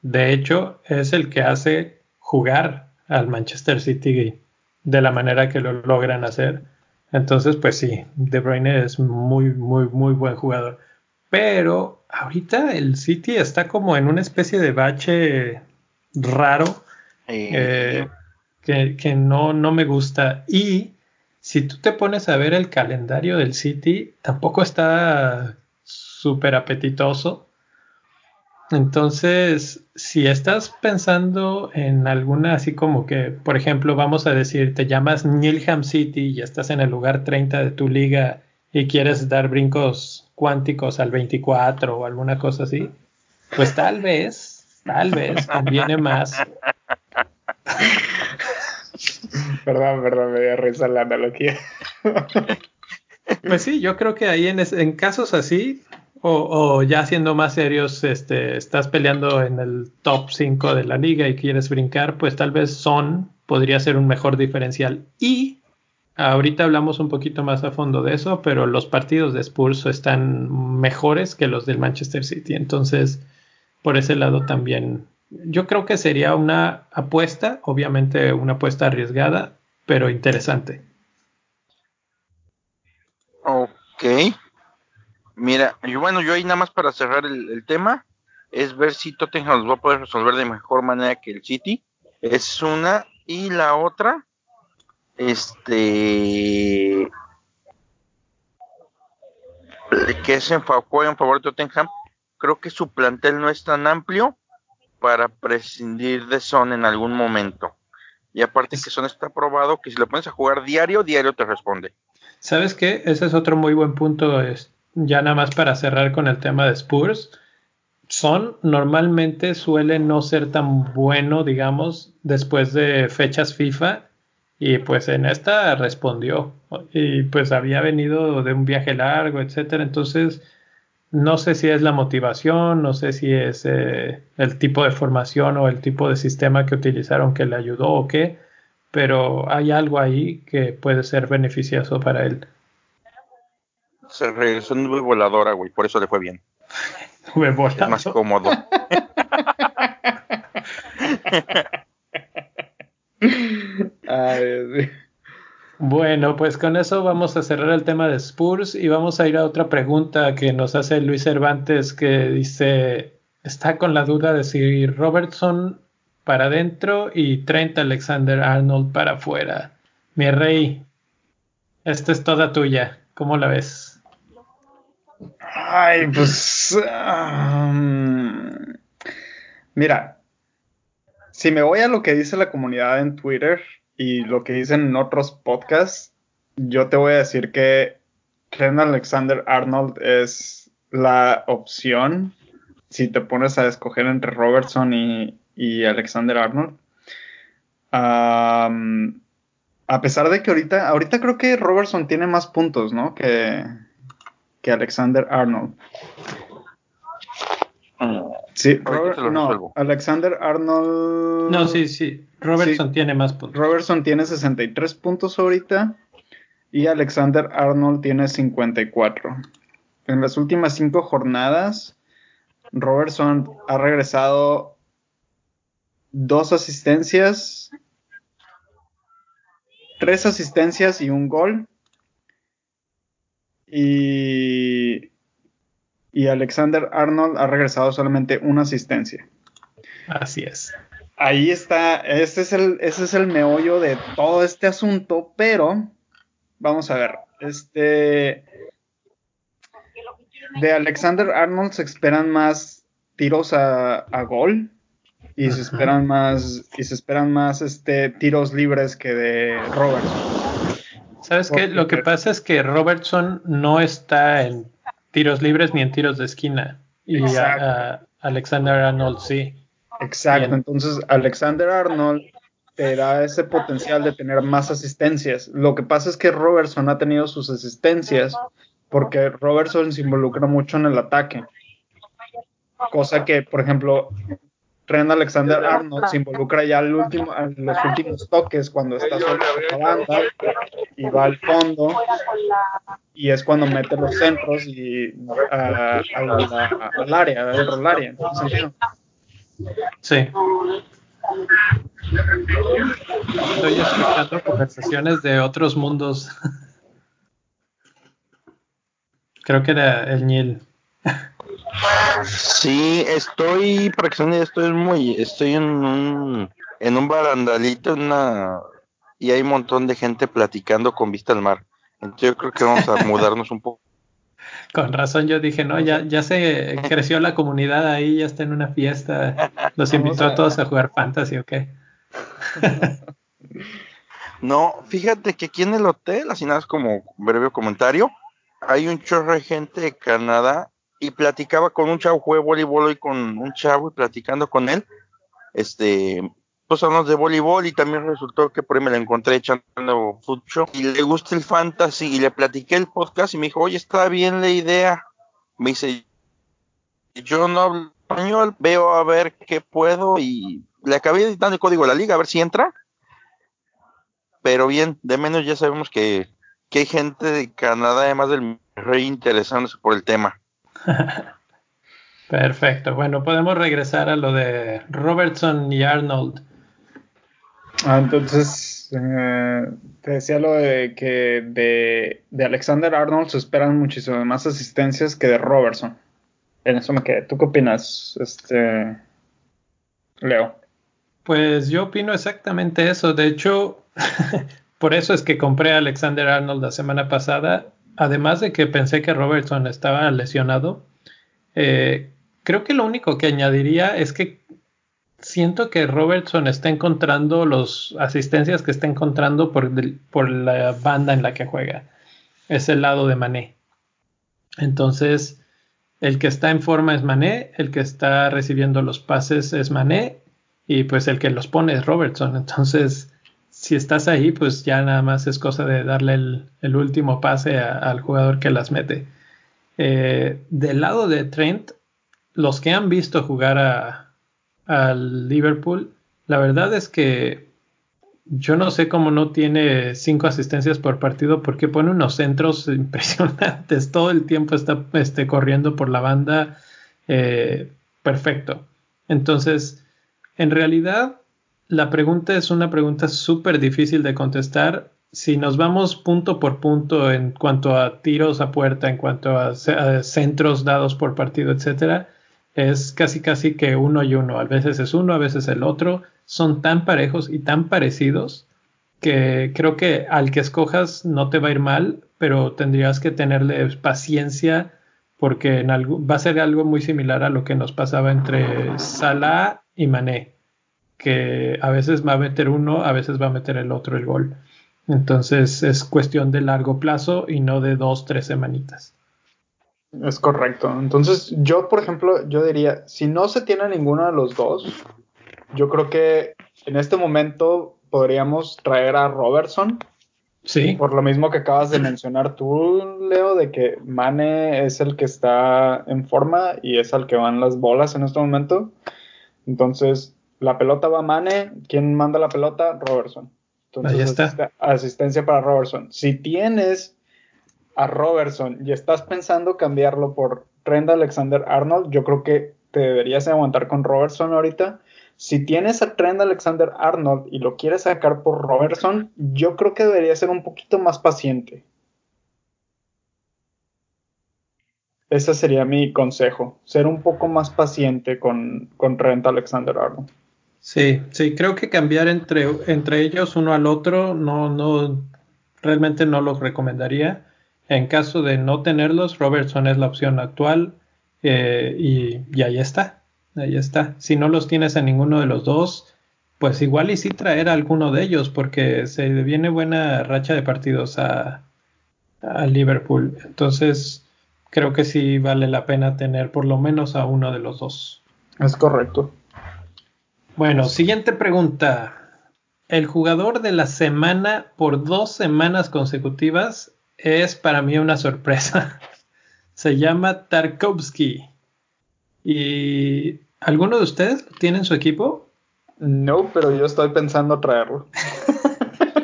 De hecho, es el que hace jugar al Manchester City de la manera que lo logran hacer. Entonces, pues sí, De Bruyne es muy, muy, muy buen jugador. Pero ahorita el City está como en una especie de bache raro Eh, que, que no, no me gusta. Y si tú te pones a ver el calendario del City, tampoco está súper apetitoso. Entonces, si estás pensando en alguna así como que, por ejemplo, vamos a decir, te llamas Nilham City y estás en el lugar 30 de tu liga y quieres dar brincos cuánticos al 24 o alguna cosa así, pues tal vez, tal vez conviene más [laughs] Perdón, perdón, me dio risa la analogía. Pues sí, yo creo que ahí en, es- en casos así, o, ya siendo más serios, este, estás peleando en el top 5 de la liga y quieres brincar, pues tal vez Son podría ser un mejor diferencial. Y ahorita hablamos un poquito más a fondo de eso, pero los partidos de Spurs están mejores que los del Manchester City. Entonces, por ese lado también, yo creo que sería una apuesta, obviamente una apuesta arriesgada, pero interesante. Ok. Mira, y bueno, yo ahí nada más para cerrar el, el tema, es ver si Tottenham los va a poder resolver de mejor manera que el City. Es una. Y la otra, este. Que es en, fa- juega en favor de Tottenham. Creo que su plantel no es tan amplio para prescindir de Son en algún momento. Y aparte que Son está probado que si lo pones a jugar diario, diario te responde. ¿Sabes qué? Ese es otro muy buen punto. Es, ya nada más para cerrar con el tema de Spurs. Son normalmente suele no ser tan bueno, digamos, después de fechas FIFA. Y pues en esta respondió. Y pues había venido de un viaje largo, etcétera. Entonces, no sé si es la motivación, no sé si es eh, el tipo de formación o el tipo de sistema que utilizaron que le ayudó o qué, pero hay algo ahí que puede ser beneficioso para él. Se regresó en nube voladora, güey, por eso le fue bien. Nube Es volado. más cómodo. [laughs] Ay. Bueno, pues con eso vamos a cerrar el tema de Spurs y vamos a ir a otra pregunta que nos hace Luis Cervantes que dice, está con la duda de si Robertson para adentro y Trent Alexander Arnold para afuera. Mi rey, esta es toda tuya. ¿Cómo la ves? Ay, pues. mira, si me voy a lo que dice la comunidad en Twitter y lo que dicen en otros podcasts, yo te voy a decir que Trent Alexander Arnold es la opción si te pones a escoger entre Robertson y, y Alexander Arnold. A pesar de que ahorita, ahorita creo que Robertson tiene más puntos, ¿no? Que, que Alexander Arnold. Mm, Sí, Robert- no. Alexander Arnold. No, sí, sí. Robertson Sí. tiene más puntos. Robertson tiene 63 puntos ahorita y Alexander Arnold tiene 54. En las últimas cinco jornadas, Robertson ha regresado dos asistencias, tres asistencias y un gol. Y, y Alexander Arnold ha regresado solamente una asistencia. Así es. Ahí está, ese es, el, ese es el meollo de todo este asunto, pero vamos a ver, este de Alexander Arnold se esperan más tiros a, a gol y se esperan más y se esperan más este tiros libres que de Robertson. ¿Sabes qué? Lo que pasa es que Robertson no está en tiros libres ni en tiros de esquina. Y Alexander Arnold sí. Exacto, entonces Alexander Arnold te da ese potencial de tener más asistencias. Lo que pasa es que Robertson ha tenido sus asistencias porque Robertson se involucra mucho en el ataque. Cosa que, por ejemplo, Trent Alexander Arnold se involucra ya al último, a los últimos toques cuando está solo la banda y va al fondo y es cuando mete los centros y al área, dentro del área. Sí. Estoy escuchando conversaciones de otros mundos. Creo que era el Nil. Sí, estoy, para que estoy muy, estoy en un, en un barandalito, una, y hay un montón de gente platicando con vista al mar. Entonces yo creo que vamos a mudarnos un poco. [laughs] Con razón yo dije, no, ya, ya se creció la comunidad ahí, ya está en una fiesta. Los invitó a todos a jugar fantasy, ¿o qué? [laughs] No, fíjate que aquí en el hotel, así nada es como breve comentario, hay un chorro de gente de Canadá y platicaba con un chavo, jugué voleibol hoy con un chavo y platicando con él, este, pues hablamos de voleibol y también resultó que por ahí me la encontré echando fucho y le gusta el fantasy y le platiqué el podcast y me dijo, oye, está bien la idea. Me dice, yo no hablo español, veo a ver qué puedo y le acabé dando el código a la liga a ver si entra. Pero bien, de menos ya sabemos que, que hay gente de Canadá, además del rey, interesándose por el tema. [laughs] Perfecto. Bueno, podemos regresar a lo de Robertson y Arnold. Ah, entonces, eh, te decía lo de que de, de, Alexander Arnold se esperan muchísimas más asistencias que de Robertson. En eso me quedé. ¿Tú qué opinas, este, Leo? Pues yo opino exactamente eso. De hecho, [laughs] por eso es que compré a Alexander Arnold la semana pasada además de que pensé que Robertson estaba lesionado, eh, creo que lo único que añadiría es que siento que Robertson está encontrando las asistencias que está encontrando por, por, la banda en la que juega. Es el lado de Mané. Entonces, el que está en forma es Mané, el que está recibiendo los pases es Mané y pues el que los pone es Robertson. Entonces, si estás ahí, pues ya nada más es cosa de darle el, último pase al jugador que las mete. Eh, del lado de Trent, los que han visto jugar a, al Liverpool, la verdad es que yo no sé cómo no tiene cinco asistencias por partido porque pone unos centros [laughs] impresionantes. Todo el tiempo está este, corriendo por la banda. Eh, perfecto. Entonces, en realidad, la pregunta es una pregunta súper difícil de contestar. Si nos vamos punto por punto en cuanto a tiros a puerta, en cuanto a, centros dados por partido, etcétera, es casi casi que uno y uno. A veces es uno, a veces el otro. Son tan parejos y tan parecidos que creo que al que escojas no te va a ir mal, pero tendrías que tenerle paciencia porque va a ser algo muy similar a lo que nos pasaba entre Salah y Mané que a veces va a meter uno, a veces va a meter el otro el gol. Entonces es cuestión de largo plazo y no de dos, tres semanitas. Es correcto. Entonces yo, por ejemplo, yo diría, si no se tiene ninguno de los dos, yo creo que en este momento podríamos traer a Robertson. Sí. Por lo mismo que acabas de mencionar tú, Leo, de que Mane es el que está en forma y es al que van las bolas en este momento. Entonces, la pelota va a Mane, ¿quién manda la pelota? Robertson. Entonces, Ahí está. asistencia para Robertson. Si tienes a Robertson y estás pensando cambiarlo por Trent Alexander Arnold, yo creo que te deberías aguantar con Robertson ahorita. Si tienes a Trent Alexander Arnold y lo quieres sacar por Robertson, yo creo que debería ser un poquito más paciente. Ese sería mi consejo, ser un poco más paciente con, con Trent Alexander Arnold. Sí, sí, creo que cambiar entre, entre ellos uno al otro no, no, realmente no los recomendaría. En caso de no tenerlos, Robertson es la opción actual eh, y, ahí está, ahí está. Si no los tienes a ninguno de los dos, pues igual y sí traer a alguno de ellos porque se viene buena racha de partidos a, a Liverpool. Entonces, creo que sí vale la pena tener por lo menos a uno de los dos. Es correcto. Bueno, siguiente pregunta. El jugador de la semana por dos semanas consecutivas es para mí una sorpresa. [laughs] Se llama Tarkovsky. ¿Y alguno de ustedes lo tiene en su equipo? No, pero yo estoy pensando traerlo. [laughs]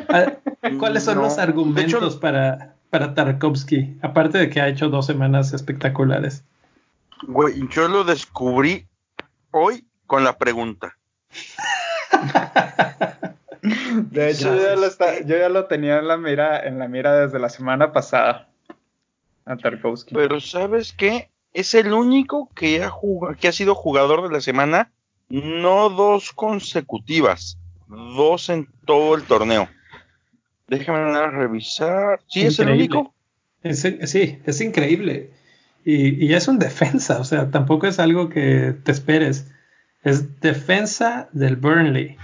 Ah, ¿Cuáles son No. los argumentos hecho- para, para Tarkovsky? Aparte de que ha hecho dos semanas espectaculares. Güey, yo lo descubrí hoy con la pregunta. De hecho, yo ya, lo está- yo ya lo tenía en la mira, en la mira desde la semana pasada. A Tarkovsky. Pero ¿sabes qué? Es el único que ha, jug- que ha sido jugador de la semana, no dos consecutivas, dos en todo el torneo. Déjame revisar. Sí, es el único. Es- sí, es increíble. Y, y es un defensa, o sea, tampoco es algo que te esperes. Es defensa del Burnley.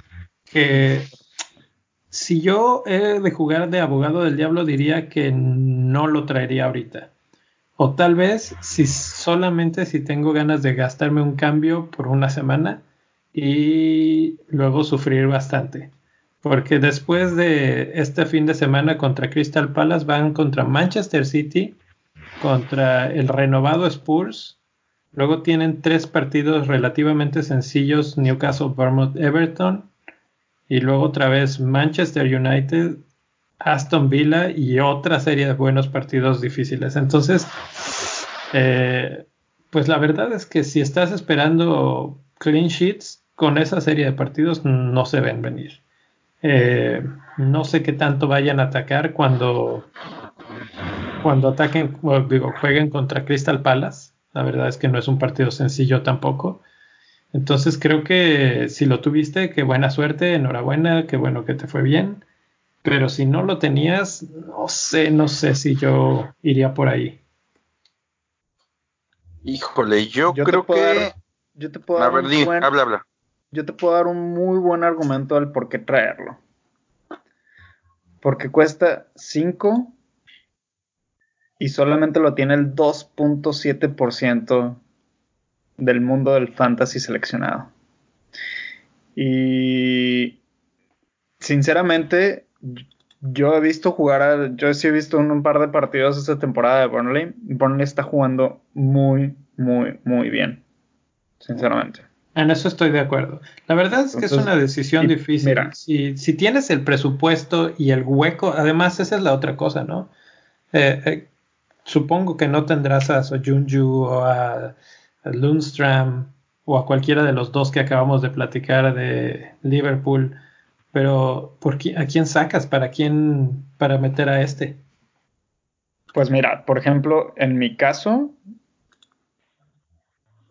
Que si yo he de jugar de abogado del diablo, diría que no lo traería ahorita. O tal vez si solamente si tengo ganas de gastarme un cambio por una semana y luego sufrir bastante. Porque después de este fin de semana contra Crystal Palace van contra Manchester City, contra el renovado Spurs. Luego tienen tres partidos relativamente sencillos, Newcastle, Bournemouth, Everton. Y luego otra vez Manchester United, Aston Villa y otra serie de buenos partidos difíciles. Entonces, eh, pues la verdad es que si estás esperando clean sheets, con esa serie de partidos no se ven venir. Eh, no sé qué tanto vayan a atacar cuando, cuando ataquen, digo, jueguen contra Crystal Palace. La verdad es que no es un partido sencillo tampoco. Entonces creo que si lo tuviste, qué buena suerte, enhorabuena, qué bueno que te fue bien. Pero si no lo tenías, no sé, no sé si yo iría por ahí. Híjole, yo, Yo te creo puedo que... dar- Yo te puedo A dar ver, un di, buen- habla, habla. yo te puedo dar un muy buen argumento del por qué traerlo. Porque cuesta 5 y solamente lo tiene el 2.7% del mundo del fantasy seleccionado. Y sinceramente, yo he visto jugar, a- yo sí he visto un, un par de partidos esta temporada de Burnley. Burnley está jugando muy, muy, muy bien. Sinceramente. En eso estoy de acuerdo. La verdad es que es una decisión y difícil. mira. Si, si tienes el presupuesto y el hueco, además esa es la otra cosa, ¿no? Eh, eh, supongo que no tendrás a Soyunju o a, Lundstram o a cualquiera de los dos que acabamos de platicar de Liverpool, pero ¿por ¿a quién sacas? ¿Para quién? Para meter a este. Pues mira, por ejemplo, en mi caso,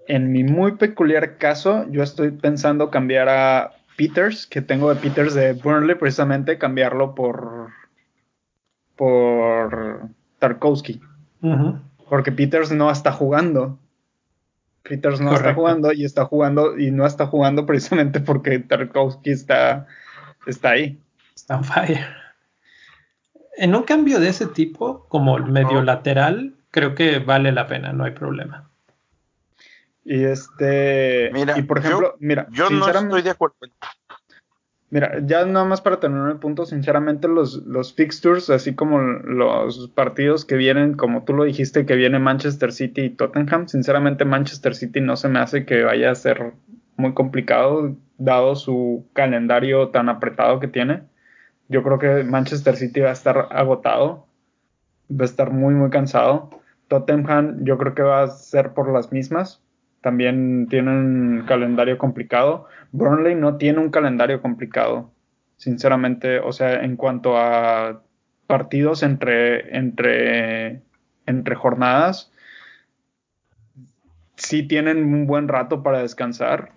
en mi muy peculiar caso, yo estoy pensando cambiar a Peters, que tengo de Peters de Burnley, precisamente cambiarlo por por Tarkovsky, Porque Peters no está jugando. Peters no está jugando y está jugando y no está jugando precisamente porque Tarkovsky está está ahí. Está on fire. En un cambio de ese tipo, como medio No. lateral, creo que vale la pena, no hay problema. Y este Mira, y por ejemplo, mira, Yo no sinceramente- estoy de acuerdo. Mira, ya nada más para terminar el punto, sinceramente los, los fixtures, así como los partidos que vienen, como tú lo dijiste, que viene Manchester City y Tottenham, sinceramente Manchester City no se me hace que vaya a ser muy complicado, dado su calendario tan apretado que tiene. Yo creo que Manchester City va a estar agotado, va a estar muy, muy cansado. Tottenham yo creo que va a ser por las mismas. También tiene un calendario complicado. Burnley no tiene un calendario complicado, sinceramente. O sea, en cuanto a partidos entre, entre, entre jornadas, sí tienen un buen rato para descansar.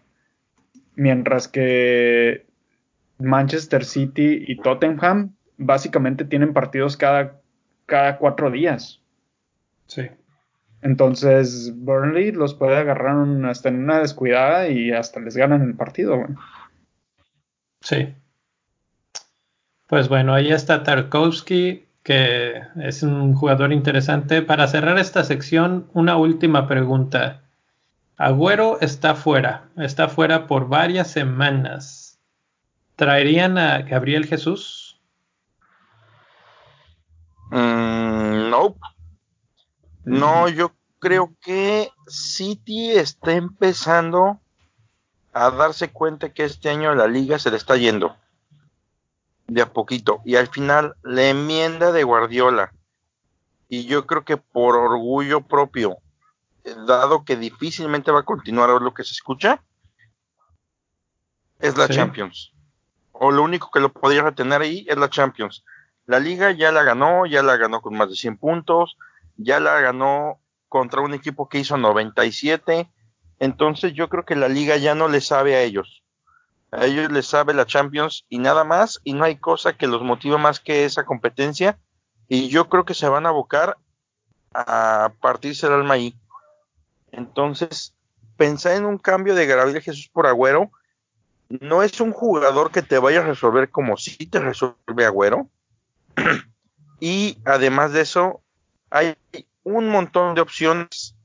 Mientras que Manchester City y Tottenham básicamente tienen partidos cada, cada cuatro días. Sí. Entonces Burnley los puede agarrar un- hasta en una descuidada y hasta les ganan el partido, güey. Sí. Pues bueno, ahí está Tarkovsky. que es un jugador interesante. Para cerrar esta sección, una última pregunta. Agüero está fuera, está fuera por varias semanas. ¿Traerían a Gabriel Jesús? Mm, no. No, yo creo que City está empezando a darse cuenta que este año la liga se le está yendo de a poquito y al final la enmienda de Guardiola y yo creo que por orgullo propio dado que difícilmente va a continuar a lo que se escucha es la Champions. O lo único que lo podría retener ahí es la Champions. La liga ya la ganó ya la ganó con más de 100 puntos ya la ganó contra un equipo que hizo 97 entonces yo creo que la liga ya no le sabe a ellos. A ellos les sabe la Champions y nada más, y no hay cosa que los motive más que esa competencia. Y yo creo que se van a abocar a partirse el alma ahí. Entonces, pensar en un cambio de Gabriel Jesús por Agüero no es un jugador que te vaya a resolver como si te resuelve Agüero. [clears throat] y además de eso, hay un montón de opciones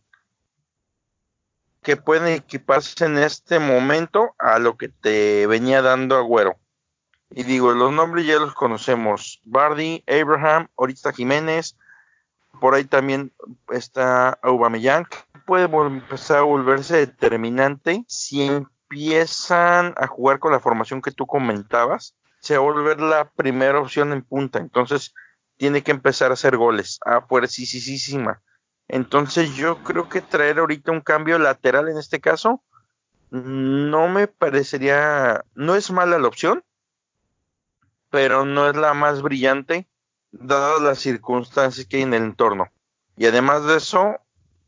que pueden equiparse en este momento a lo que te venía dando Agüero. Y digo, los nombres ya los conocemos. Bardi, Abraham, ahorita Jiménez, por ahí también está Aubameyang. Puede empezar a volverse determinante si empiezan a jugar con la formación que tú comentabas. Se va a volver la primera opción en punta. Entonces tiene que empezar a hacer goles. Ah, sí, sí, sí, entonces yo creo que traer ahorita un cambio lateral en este caso no me parecería, no es mala la opción, pero no es la más brillante dadas las circunstancias que hay en el entorno. Y además de eso,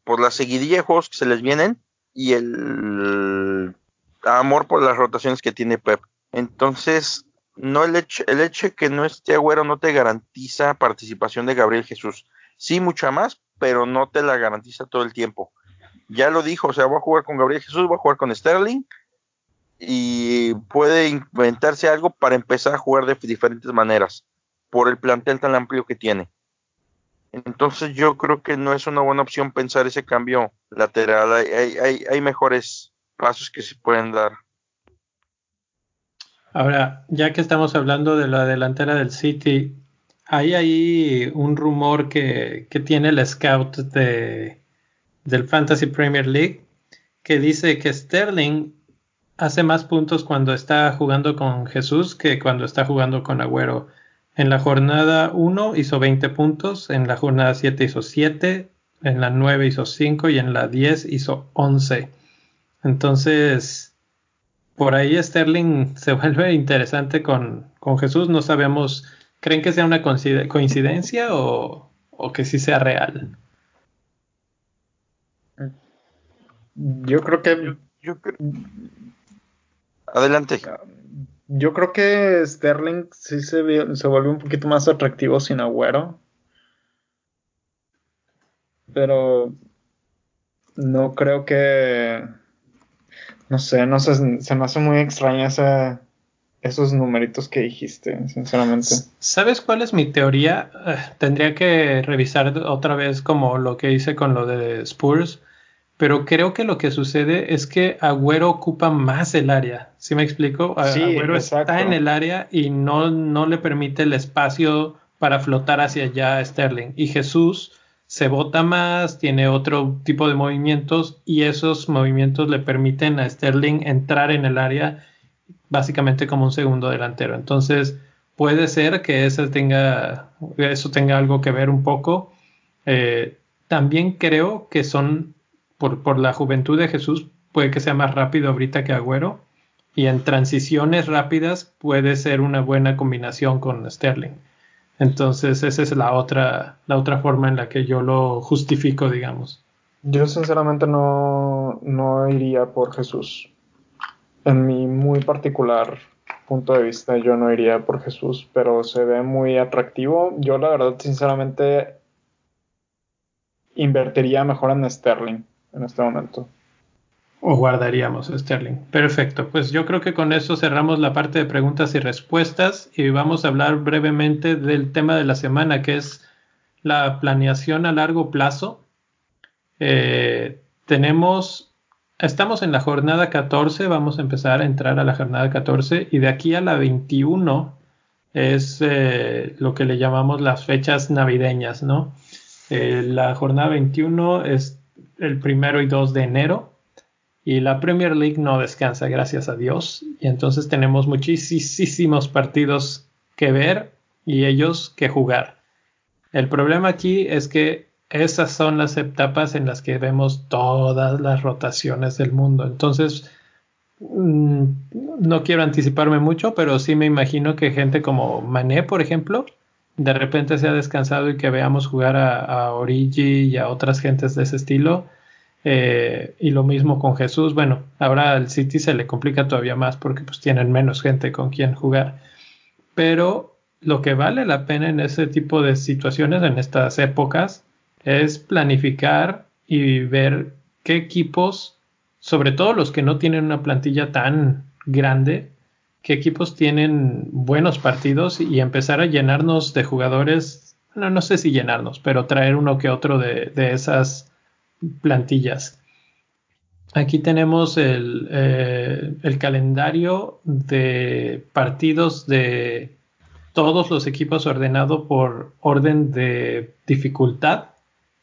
por la seguidilla de juegos que se les vienen y el amor por las rotaciones que tiene Pep. Entonces, no el hecho, el hecho de que no esté Agüero no te garantiza participación de Gabriel Jesús. Sí, mucha más, pero no te la garantiza todo el tiempo. Ya lo dijo, o sea, va a jugar con Gabriel Jesús, va a jugar con Sterling y puede inventarse algo para empezar a jugar de diferentes maneras por el plantel tan amplio que tiene. Entonces yo creo que no es una buena opción pensar ese cambio lateral. Hay, hay, hay mejores pasos que se pueden dar. Ahora, ya que estamos hablando de la delantera del City, hay ahí un rumor que, tiene el scout de, del Fantasy Premier League que dice que Sterling hace más puntos cuando está jugando con Jesús que cuando está jugando con Agüero. En la jornada 1 hizo 20 puntos, en la jornada 7 hizo 7, en la 9 hizo 5 y en la 10 hizo 11. Entonces, por ahí Sterling se vuelve interesante con, con Jesús. No sabemos ¿Creen que sea una coincidencia o, que sí sea real? Yo creo que. Adelante. Yo creo que Sterling sí se, se volvió un poquito más atractivo sin Agüero. Pero no creo que. No sé, no sé, se me hace muy extraña esa, esos numeritos que dijiste, sinceramente. ¿Sabes cuál es mi teoría? Eh, tendría que revisar otra vez como lo que hice con lo de Spurs, pero creo que lo que sucede es que Agüero ocupa más el área. ¿Sí me explico? Agüero está en el área y no, no le permite el espacio para flotar hacia allá a Sterling. Y Jesús se bota más, tiene otro tipo de movimientos y esos movimientos le permiten a Sterling entrar en el área básicamente como un segundo delantero. Entonces, puede ser que eso tenga, eso tenga algo que ver un poco. Eh, también creo que son, por, por, la juventud de Jesús, puede que sea más rápido ahorita que Agüero. Y en transiciones rápidas puede ser una buena combinación con Sterling. Entonces, esa es la otra, la otra forma en la que yo lo justifico, digamos. Yo sinceramente no, no iría por Jesús en mi muy particular punto de vista, yo no iría por Jesús, pero se ve muy atractivo. Yo la verdad, sinceramente, invertiría mejor en Sterling en este momento. O guardaríamos Sterling. Perfecto. Pues yo creo que con eso cerramos la parte de preguntas y respuestas y vamos a hablar brevemente del tema de la semana, que es la planeación a largo plazo. Eh, tenemos, estamos en la jornada 14, vamos a empezar a entrar a la jornada 14 y de aquí a la 21 es eh, lo que le llamamos las fechas navideñas, ¿no? Eh, la jornada 21 es el primero y 2 de enero y la Premier League no descansa, gracias a Dios. Y entonces tenemos muchísimos partidos que ver y ellos que jugar. El problema aquí es que esas son las etapas en las que vemos todas las rotaciones del mundo. Entonces, mm, no quiero anticiparme mucho, pero sí me imagino que gente como Mané, por ejemplo, de repente se ha descansado y que veamos jugar a, a Origi y a otras gentes de ese estilo eh, y lo mismo con Jesús. Bueno, ahora al City se le complica todavía más porque pues tienen menos gente con quien jugar. Pero lo que vale la pena en ese tipo de situaciones, en estas épocas, es planificar y ver qué equipos, sobre todo los que no tienen una plantilla tan grande, qué equipos tienen buenos partidos y empezar a llenarnos de jugadores, no, no sé si llenarnos, pero traer uno que otro de, de esas plantillas. Aquí tenemos el, eh, el, calendario de partidos de todos los equipos ordenado por orden de dificultad.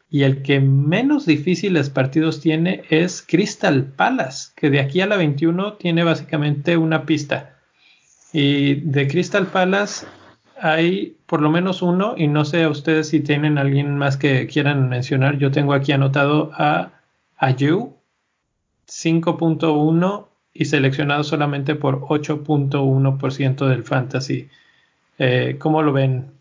Y el que menos difíciles partidos tiene es Crystal Palace, que de aquí a la 21 tiene básicamente una pista. Y de Crystal Palace hay por lo menos uno, y no sé a ustedes si tienen alguien más que quieran mencionar. Yo tengo aquí anotado a Ayu 5.1 y seleccionado solamente por 8.1% del fantasy. Eh, ¿Cómo lo ven?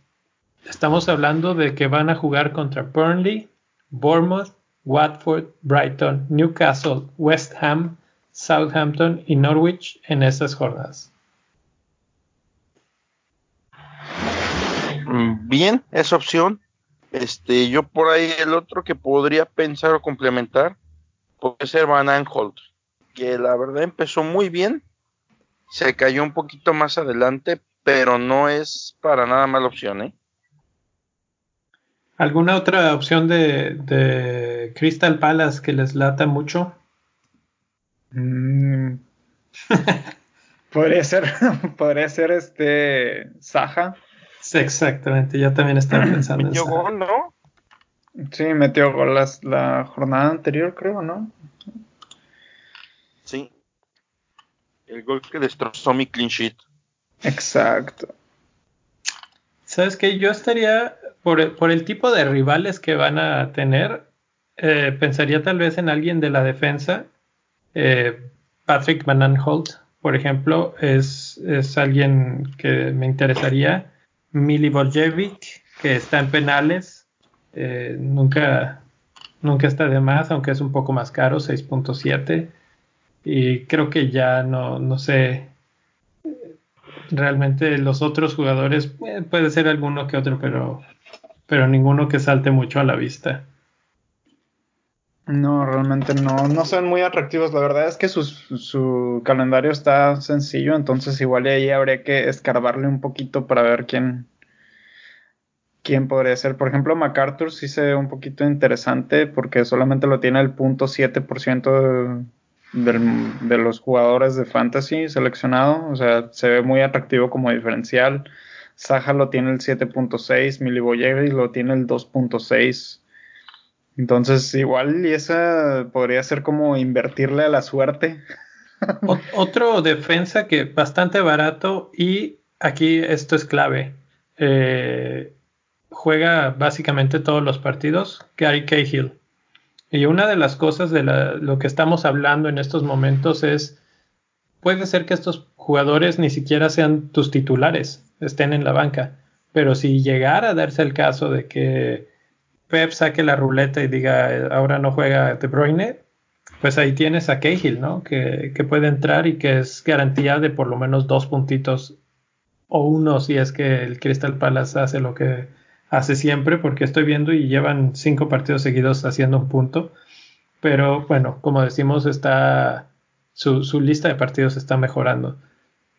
Estamos hablando de que van a jugar contra Burnley, Bournemouth, Watford, Brighton, Newcastle, West Ham, Southampton y Norwich en estas jornadas. Bien, esa opción. Este, yo por ahí el otro que podría pensar o complementar puede ser Van Aanholt, que la verdad empezó muy bien, se cayó un poquito más adelante, pero no es para nada mala opción, ¿eh? ¿Alguna otra opción de, de Crystal Palace que les lata mucho? Mm. [laughs] podría ser, [laughs] podría ser este Saja. Sí, exactamente, yo también estaba [clears throat] pensando metió en gol, ¿no? Sí, metió gol la jornada anterior, creo, ¿no? Sí. El gol que destrozó mi clean sheet. Exacto. ¿Sabes qué? Yo estaría, por el, por el tipo de rivales que van a tener, eh, pensaría tal vez en alguien de la defensa. Eh, Patrick Van Aanholt, por ejemplo, es, es alguien que me interesaría. Milivojevic, que está en penales, eh, nunca, nunca está de más, aunque es un poco más caro, 6.7. Y creo que ya no, no sé, realmente los otros jugadores, eh, puede ser alguno que otro, pero, pero ninguno que salte mucho a la vista. No, realmente no, no son muy atractivos. La verdad es que su, su calendario está sencillo, entonces igual ahí habría que escarbarle un poquito para ver quién, quién podría ser. Por ejemplo, MacArthur sí se ve un poquito interesante porque solamente lo tiene el punto 7% de, de los jugadores de fantasy seleccionado. O sea, se ve muy atractivo como diferencial. Saja lo tiene el 7.6, Milivojevic lo tiene el 2.6. Entonces, igual y esa podría ser como invertirle a la suerte. [laughs] otro defensa que bastante barato y aquí esto es clave. Eh, juega básicamente todos los partidos, Gary Cahill. Y una de las cosas de lo que estamos hablando en estos momentos es, puede ser que estos jugadores ni siquiera sean tus titulares, estén en la banca, pero si llegara a darse el caso de que Pep saque la ruleta y diga ahora no juega De Bruyne, pues ahí tienes a Cahill, ¿no? Que, que, puede entrar y que es garantía de por lo menos dos puntitos o uno si es que el Crystal Palace hace lo que hace siempre, porque estoy viendo y llevan cinco partidos seguidos haciendo un punto. pero bueno, como decimos, está su, su lista de partidos está mejorando.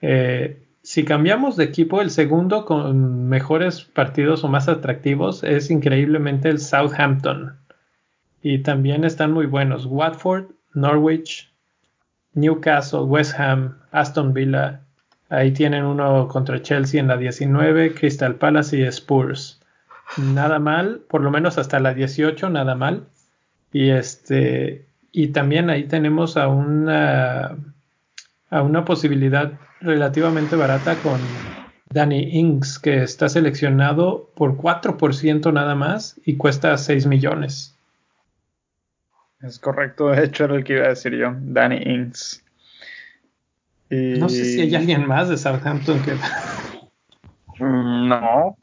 Eh, si cambiamos de equipo, el segundo con mejores partidos o más atractivos es increíblemente el Southampton. Y también están muy buenos. Watford, Norwich, Newcastle, West Ham, Aston Villa. Ahí tienen uno contra Chelsea en la 19, Crystal Palace y Spurs. Nada mal, por lo menos hasta la 18, nada mal. Y este y también ahí tenemos a una a una posibilidad relativamente barata con Danny Ings, que está seleccionado por 4% nada más y cuesta 6 millones. Es correcto, de hecho era el que iba a decir yo, Danny Ings. Y... No sé si hay alguien más de Southampton que... Mm, no.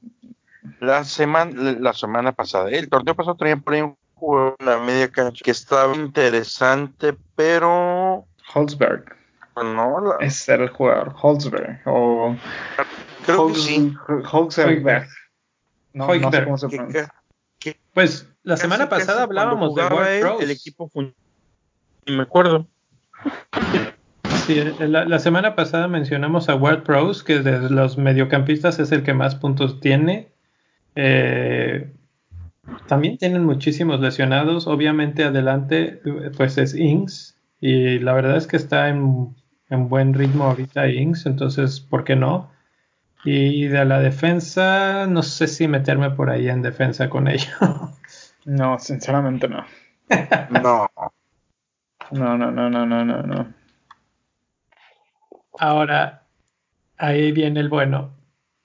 La semana, la semana pasada, el torneo pasado traían por ahí un juego en la media cancha que estaba interesante, pero... Holzberg. No, la... Es el jugador, Holzberg. O Creo Holz, que sí. Holzberg. No, no sé cómo se pronuncia. Pues la semana pasada hablábamos de World Pros. El equipo me acuerdo. Sí, la, la, semana pasada mencionamos a World Pros, que de los mediocampistas es el que más puntos tiene. Eh, también tienen muchísimos lesionados. Obviamente adelante pues es Ings. Y la verdad es que está en, en buen ritmo ahorita Ings. Entonces, ¿por qué no? Y de la defensa, no sé si meterme por ahí en defensa con ello. [laughs] No, sinceramente no. no. No, no, no, no, no, no. Ahora, ahí viene el bueno.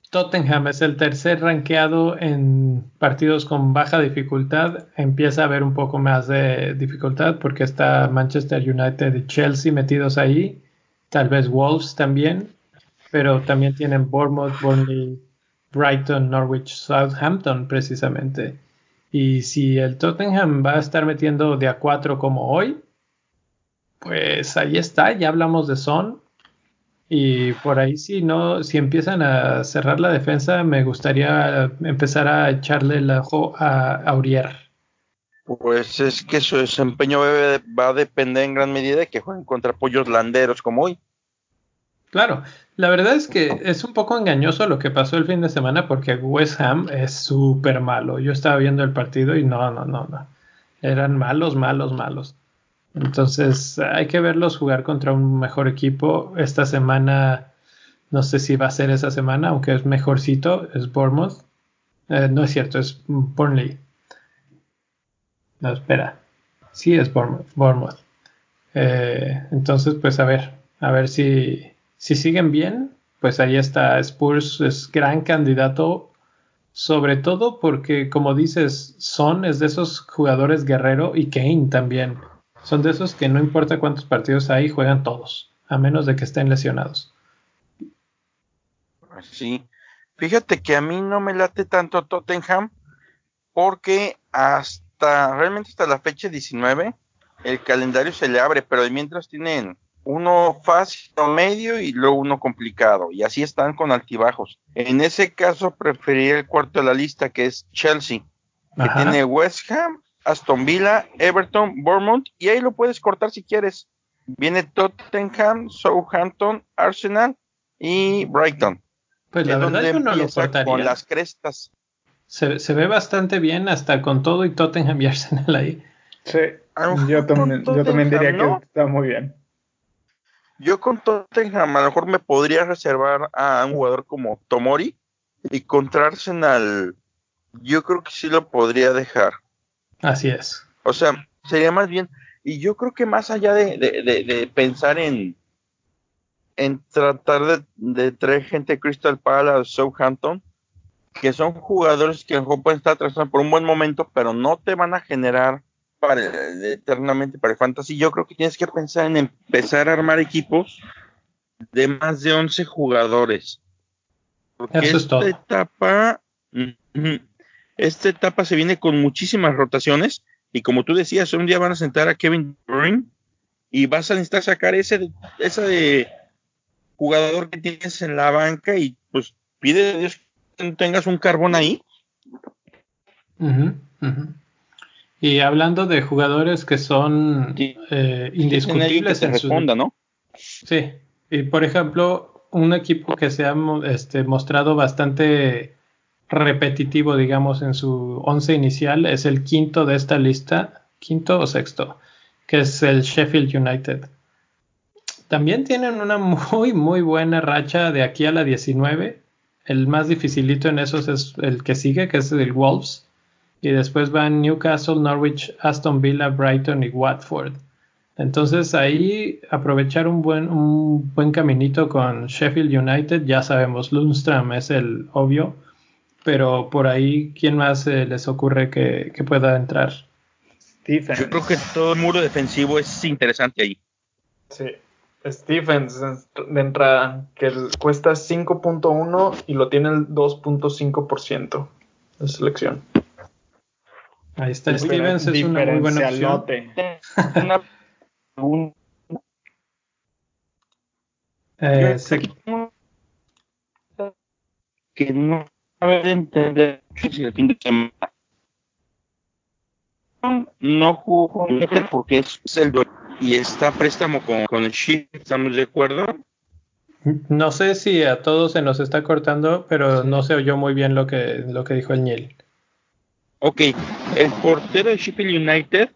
Tottenham es el tercer rankeado en partidos con baja dificultad. Empieza a haber un poco más de dificultad porque está Manchester United y Chelsea metidos ahí. Tal vez Wolves también pero también tienen Bournemouth, Burnley, Brighton, Norwich, Southampton precisamente. Y si el Tottenham va a estar metiendo de a 4 como hoy, pues ahí está, ya hablamos de Son. Y por ahí si no, si empiezan a cerrar la defensa, me gustaría empezar a echarle el ojo a Aurier. Pues es que su desempeño va a depender en gran medida de que jueguen contra pollos landeros como hoy. Claro, la verdad es que es un poco engañoso lo que pasó el fin de semana porque West Ham es súper malo. Yo estaba viendo el partido y no, no, no, no. Eran malos, malos, malos. Entonces hay que verlos jugar contra un mejor equipo. Esta semana, no sé si va a ser esa semana, aunque es mejorcito, es Bournemouth. Eh, no es cierto, es Burnley. No, espera. Sí, es Bournemouth. Eh, entonces, pues a ver, a ver si, si siguen bien, pues ahí está. Spurs es gran candidato, sobre todo porque, como dices, Son es de esos jugadores guerrero y Kane también. Son de esos que no importa cuántos partidos hay, juegan todos, a menos de que estén lesionados. Sí, fíjate que a mí no me late tanto Tottenham porque hasta realmente hasta la fecha 19 el calendario se le abre, pero mientras tienen uno fácil, uno medio y luego uno complicado. Y así están con altibajos. En ese caso preferiría el cuarto de la lista, que es Chelsea, que tiene West Ham, Aston Villa, Everton, Bournemouth, y ahí lo puedes cortar si quieres. Viene Tottenham, Southampton, Arsenal y Brighton. Pues la verdad yo no lo cortaría. Con las crestas. Se, se, ve bastante bien hasta con todo y Tottenham [laughs] y Arsenal ahí. Sí, yo también, yo también diría que está muy bien. Yo con Tottenham a lo mejor me podría reservar a un jugador como Tomori y contra Arsenal yo creo que sí lo podría dejar. Así es. O sea, sería más bien, y yo creo que más allá de, de, pensar en, en tratar de, de, traer gente de Crystal Palace, Southampton, que son jugadores que pueden estar atravesando por un buen momento, pero no te van a generar para eternamente para el fantasy, yo creo que tienes que pensar en empezar a armar equipos de más de 11 jugadores. Porque esta etapa esta etapa se viene con muchísimas rotaciones y como tú decías, un día van a sentar a Kevin Durant y vas a necesitar sacar ese ese de jugador que tienes en la banca y pues pide a Dios tengas un carbón ahí. Y hablando de jugadores que son Sí. eh, que indiscutibles en su responda, ¿no? Sí, y por ejemplo, un equipo que se ha este, mostrado bastante repetitivo, digamos, en su once inicial es el quinto de esta lista, quinto o sexto, que es el Sheffield United. También tienen una [laughs] muy, muy buena racha de aquí a la 19. El más dificilito en esos es el que sigue, que es el Wolves. Y después van Newcastle, Norwich, Aston Villa, Brighton y Watford. Entonces ahí aprovechar un buen, un buen caminito con Sheffield United, ya sabemos, Lundstrom es el obvio, pero por ahí, ¿quién más eh, les ocurre que, que pueda entrar? Yo creo que todo el muro defensivo es interesante ahí. Sí. Stephens de entrada, que cuesta 5.1 y lo tiene el 2.5% de selección. Ahí está, Stevens es una muy buena opción. [laughs] Una pregunta Eh, se- que no entender si el fin de semana no jugó porque es el dueño y está a préstamo con, con el Chip, ¿estamos de acuerdo? no sé si a todos se nos está cortando, pero no se oyó muy bien lo que, lo que dijo el Niel. Ok, el portero de Sheffield United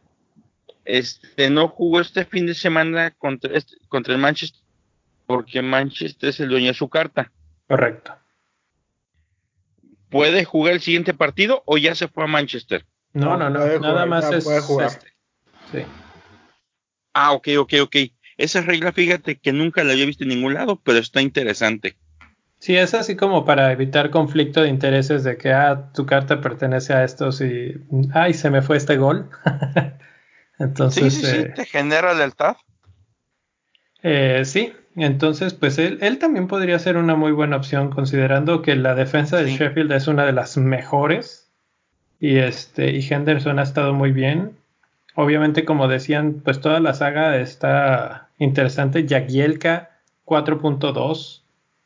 este, no jugó este fin de semana contra, este- contra el Manchester porque Manchester es el dueño de su carta. Correcto. ¿Puede jugar el siguiente partido o ya se fue a Manchester? No, no, No, nada jugar, más es puede jugar. este. Sí. Ah, ok, ok, ok. Esa regla, fíjate que nunca la había visto en ningún lado, pero está interesante. Sí, es así como para evitar conflicto de intereses de que, ah, tu carta pertenece a estos y, ay, se me fue este gol. [laughs] Entonces, sí, sí, sí, eh, te genera lealtad. eh, sí, entonces, pues él, él también podría ser una muy buena opción considerando que la defensa Sí. Sheffield es una de las mejores y este y Henderson ha estado muy bien. Obviamente, como decían, pues toda la saga está interesante. Jagielka 4.2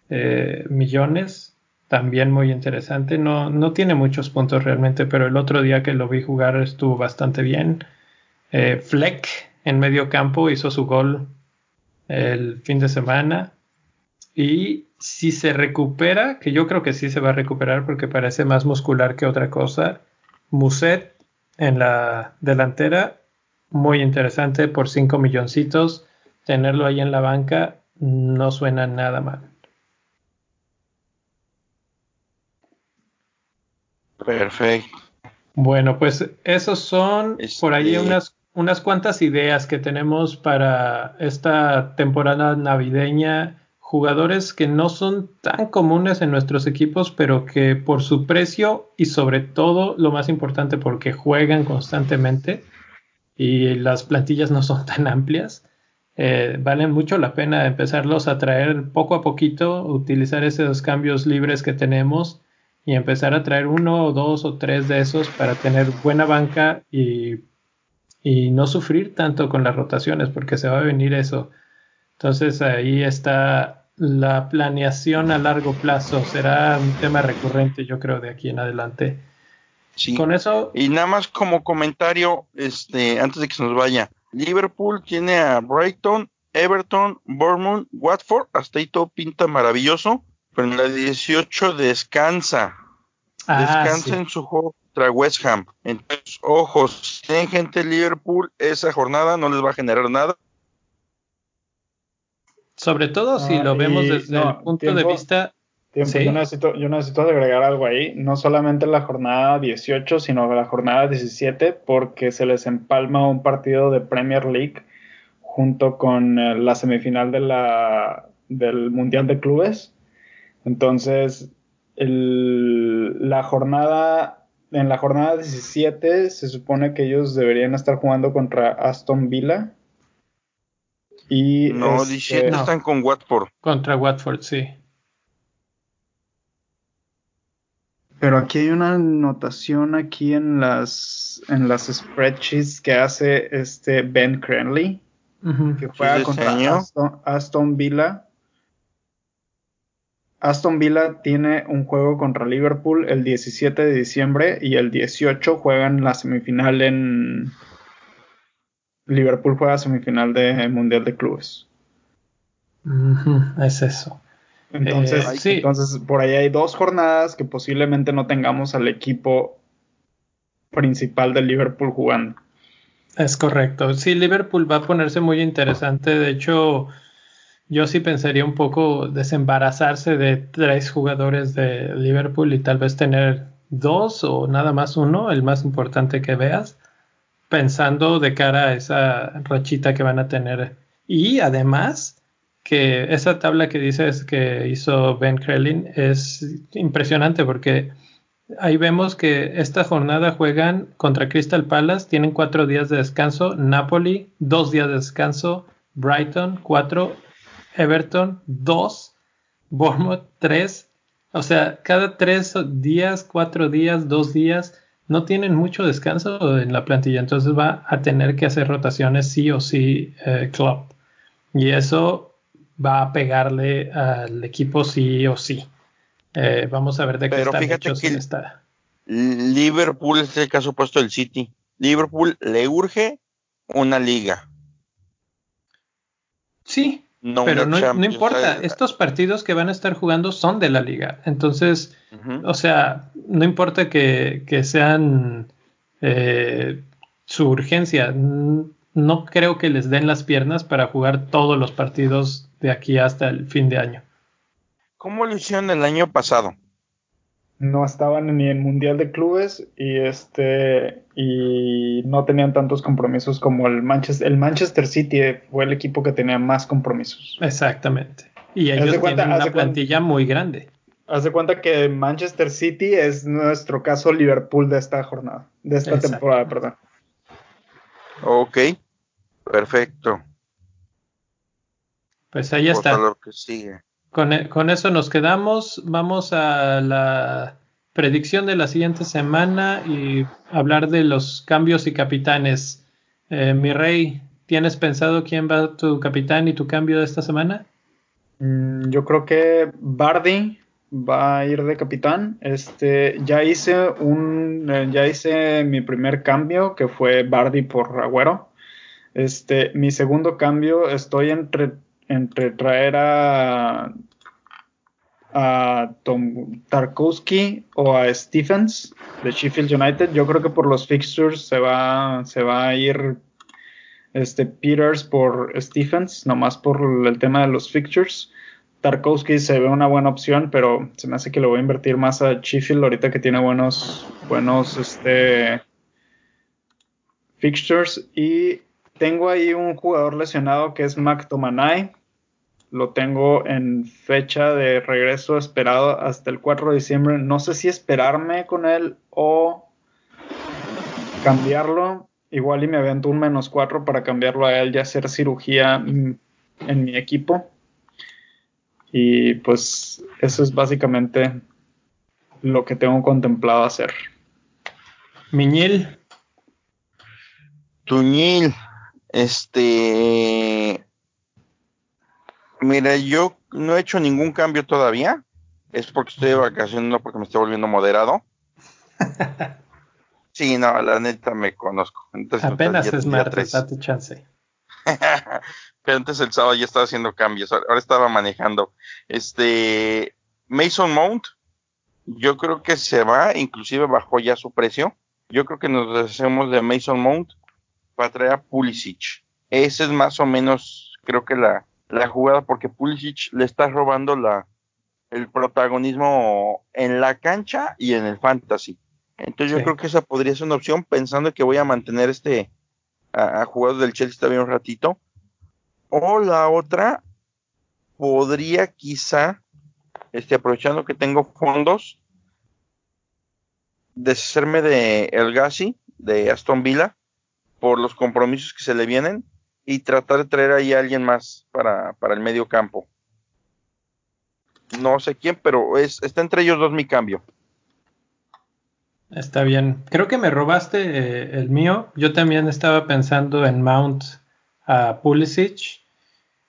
eh, millones, también muy interesante. No, no tiene muchos puntos realmente, pero el otro día que lo vi jugar estuvo bastante bien. Eh, Fleck en medio campo hizo su gol el fin de semana. Y si se recupera, que yo creo que sí se va a recuperar porque parece más muscular que otra cosa, Muset en la delantera, muy interesante por 5 milloncitos. Tenerlo ahí en la banca no suena nada mal. Perfecto. Bueno, pues esos son Este- por ahí unas, unas cuantas ideas que tenemos para esta temporada navideña. Jugadores que no son tan comunes en nuestros equipos, pero que por su precio y sobre todo, lo más importante, porque juegan constantemente y las plantillas no son [laughs] tan amplias, eh, valen mucho la pena empezarlos a traer poco a poquito, utilizar esos cambios libres que tenemos y empezar a traer uno o dos o tres de esos para tener buena banca y, y no sufrir tanto con las rotaciones porque se va a venir eso. Entonces ahí está la planeación a largo plazo. Será un tema recurrente yo creo de aquí en adelante. Sí. Con eso, Y nada más como comentario, este, antes de que se nos vaya, Liverpool tiene a Brighton, Everton, Bournemouth, Watford, hasta ahí todo pinta maravilloso, pero en la 18 descansa, ah, descansa sí. en su juego contra West Ham. Entonces, ojos, si tienen gente de Liverpool, esa jornada no les va a generar nada. sobre todo si Ah, lo vemos y desde no, el punto de vista Tiempo, Sí. yo, necesito, yo necesito agregar algo ahí, no solamente la jornada 18, sino la jornada 17, porque se les empalma un partido de Premier League junto con eh, la semifinal de la, del Mundial de Clubes. Entonces, el- la jornada, en la jornada 17 se supone que ellos deberían estar jugando contra Aston Villa. Y No, este, 17 no. están con Watford. contra Watford, sí. Pero aquí hay una anotación aquí en las en las spreadsheets que hace este Ben Cranley, que juega ¿Su contra? Aston, Aston Villa. Aston Villa tiene un juego contra Liverpool el 17 de diciembre y el 18 juegan la semifinal en... Liverpool juega semifinal de Mundial de Clubes. es eso. Entonces, eh, entonces, por ahí hay dos jornadas que posiblemente no tengamos al equipo principal del Liverpool jugando. Es correcto. Sí, Liverpool va a ponerse muy interesante. De hecho, yo sí pensaría un poco desembarazarse de tres jugadores de Liverpool y tal vez tener dos o nada más uno, el más importante que veas, pensando de cara a esa rachita que van a tener. Y además, que esa tabla que dices que hizo Ben Krellin es impresionante porque ahí vemos que esta jornada juegan contra Crystal Palace, tienen cuatro días de descanso, Napoli, dos días de descanso, Brighton, cuatro, Everton, dos, Bournemouth, tres. O sea, cada tres días, cuatro días, dos días, no tienen mucho descanso en la plantilla, entonces va a tener que hacer rotaciones sí o sí eh, club. Y eso va a pegarle al equipo sí o sí. Eh, vamos a ver de qué Pero fíjate que Liverpool es el caso opuesto del City. Liverpool le urge una liga. Sí, pero no, importa. Estos partidos que van a estar jugando son de la liga. Entonces, o sea, no importa que, sean eh, su urgencia. No creo que les den las piernas para jugar todos los partidos de aquí hasta el fin de año. ¿Cómo lo hicieron el año pasado? No estaban ni en Mundial de Clubes y este y no tenían tantos compromisos como el Manchester. El Manchester City fue el equipo que tenía más compromisos. Exactamente. Y ellos tienen una plantilla muy grande. Haz de cuenta que Manchester City es nuestro caso Liverpool de esta jornada, de esta temporada, perdón. Ok, perfecto. Pues ahí está. E, con, eso nos quedamos. Vamos a la predicción de la siguiente semana y hablar de los cambios y capitanes. Eh, mi rey, ¿tienes pensado quién va tu capitán y tu cambio de esta semana? Mm, yo creo que Bardi va a ir de capitán. Este, ya hice un, eh, ya hice mi primer cambio que fue Bardi por Agüero. Este, mi segundo cambio estoy entre entre traer a, a Tom Tarkowski o a Stephens de Sheffield United. Yo creo que por los fixtures se va, se va a ir este Peters por Stephens, nomás por el tema de los fixtures. Tarkowski se ve una buena opción, pero se me hace que le voy a invertir más a Sheffield ahorita que tiene buenos, buenos este, fixtures. Y tengo ahí un jugador lesionado que es McTominay. Lo tengo en fecha de regreso esperado hasta el 4 de diciembre. No sé si esperarme con él o cambiarlo. Igual y me avento un menos 4 para cambiarlo a él y hacer cirugía en mi equipo. Y pues eso es básicamente lo que tengo contemplado hacer. Miñil. Tuñil. Este. Mira, yo no he hecho ningún cambio todavía. Es porque estoy de vacaciones, no porque me estoy volviendo moderado. [laughs] sí, no, la neta me conozco. Apenas es martes, date chance. [laughs] Pero antes el sábado ya estaba haciendo cambios, ahora estaba manejando. Este Mason Mount, yo creo que se va, inclusive bajó ya su precio. Yo creo que nos deshacemos de Mason Mount para traer a Pulisic. Ese es más o menos, creo que la, la jugada, porque Pulisic le está robando la, el protagonismo en la cancha y en el fantasy. Entonces yo creo que esa podría ser una opción, pensando que voy a mantener este a, jugadores del Chelsea todavía un ratito. O la otra, podría quizá, este, aprovechando que tengo fondos, deshacerme de El Gassi, de Aston Villa, por los compromisos que se le vienen y tratar de traer ahí a alguien más para, para el medio campo. No sé quién, pero es, está entre ellos dos mi cambio. Está bien. Creo que me robaste eh, el mío. Yo también estaba pensando en Mount a Pulisic.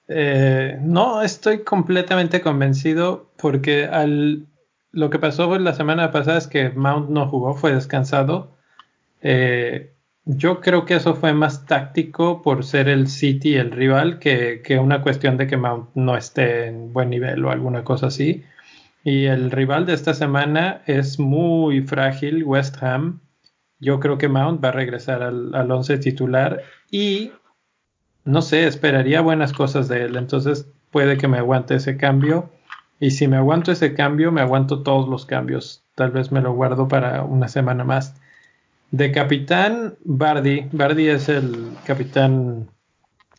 Eh, no, estoy completamente convencido porque al, lo que pasó la semana pasada es que Mount no jugó, fue descansado. Eh, yo creo que eso fue más táctico por ser el City el rival que, que, una cuestión de que Mount no esté en buen nivel o alguna cosa así. Y el rival de esta semana es muy frágil, West Ham. Yo creo que Mount va a regresar al, al once titular y no sé, esperaría buenas cosas de él. Entonces puede que me aguante ese cambio. Y si me aguanto ese cambio, me aguanto todos los cambios. Tal vez me lo guardo para una semana más. De capitán, Bardi. Bardi es el capitán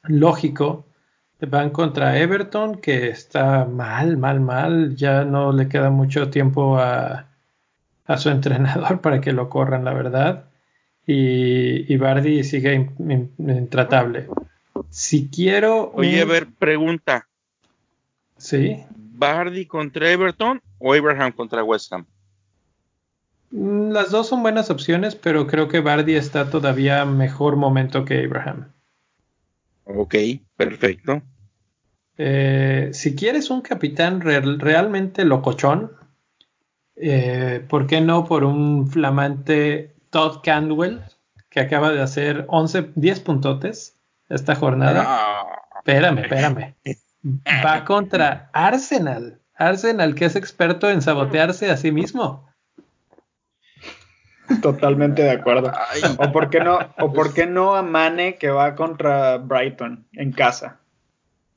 lógico. Van contra Everton, que está mal, mal, mal. Ya no le queda mucho tiempo a, a su [laughs] entrenador para que lo corran, la verdad. Y, y Bardi sigue intratable. Si quiero. Oye, a ver, pregunta. Sí. ¿Bardi contra Everton o Abraham contra West Ham? Mm, las dos son buenas opciones, pero creo que Bardi está todavía mejor momento que Abraham. Ok, perfecto. Eh, si quieres un capitán real, realmente locochón, eh, ¿por qué no por un flamante Todd Candwell que acaba de hacer 11, 10 puntotes esta jornada? No. Espérame, espérame. Va contra Arsenal. Arsenal que es experto en sabotearse a sí mismo. Totalmente de acuerdo. O por qué no, o por qué no a Mane que va contra Brighton en casa.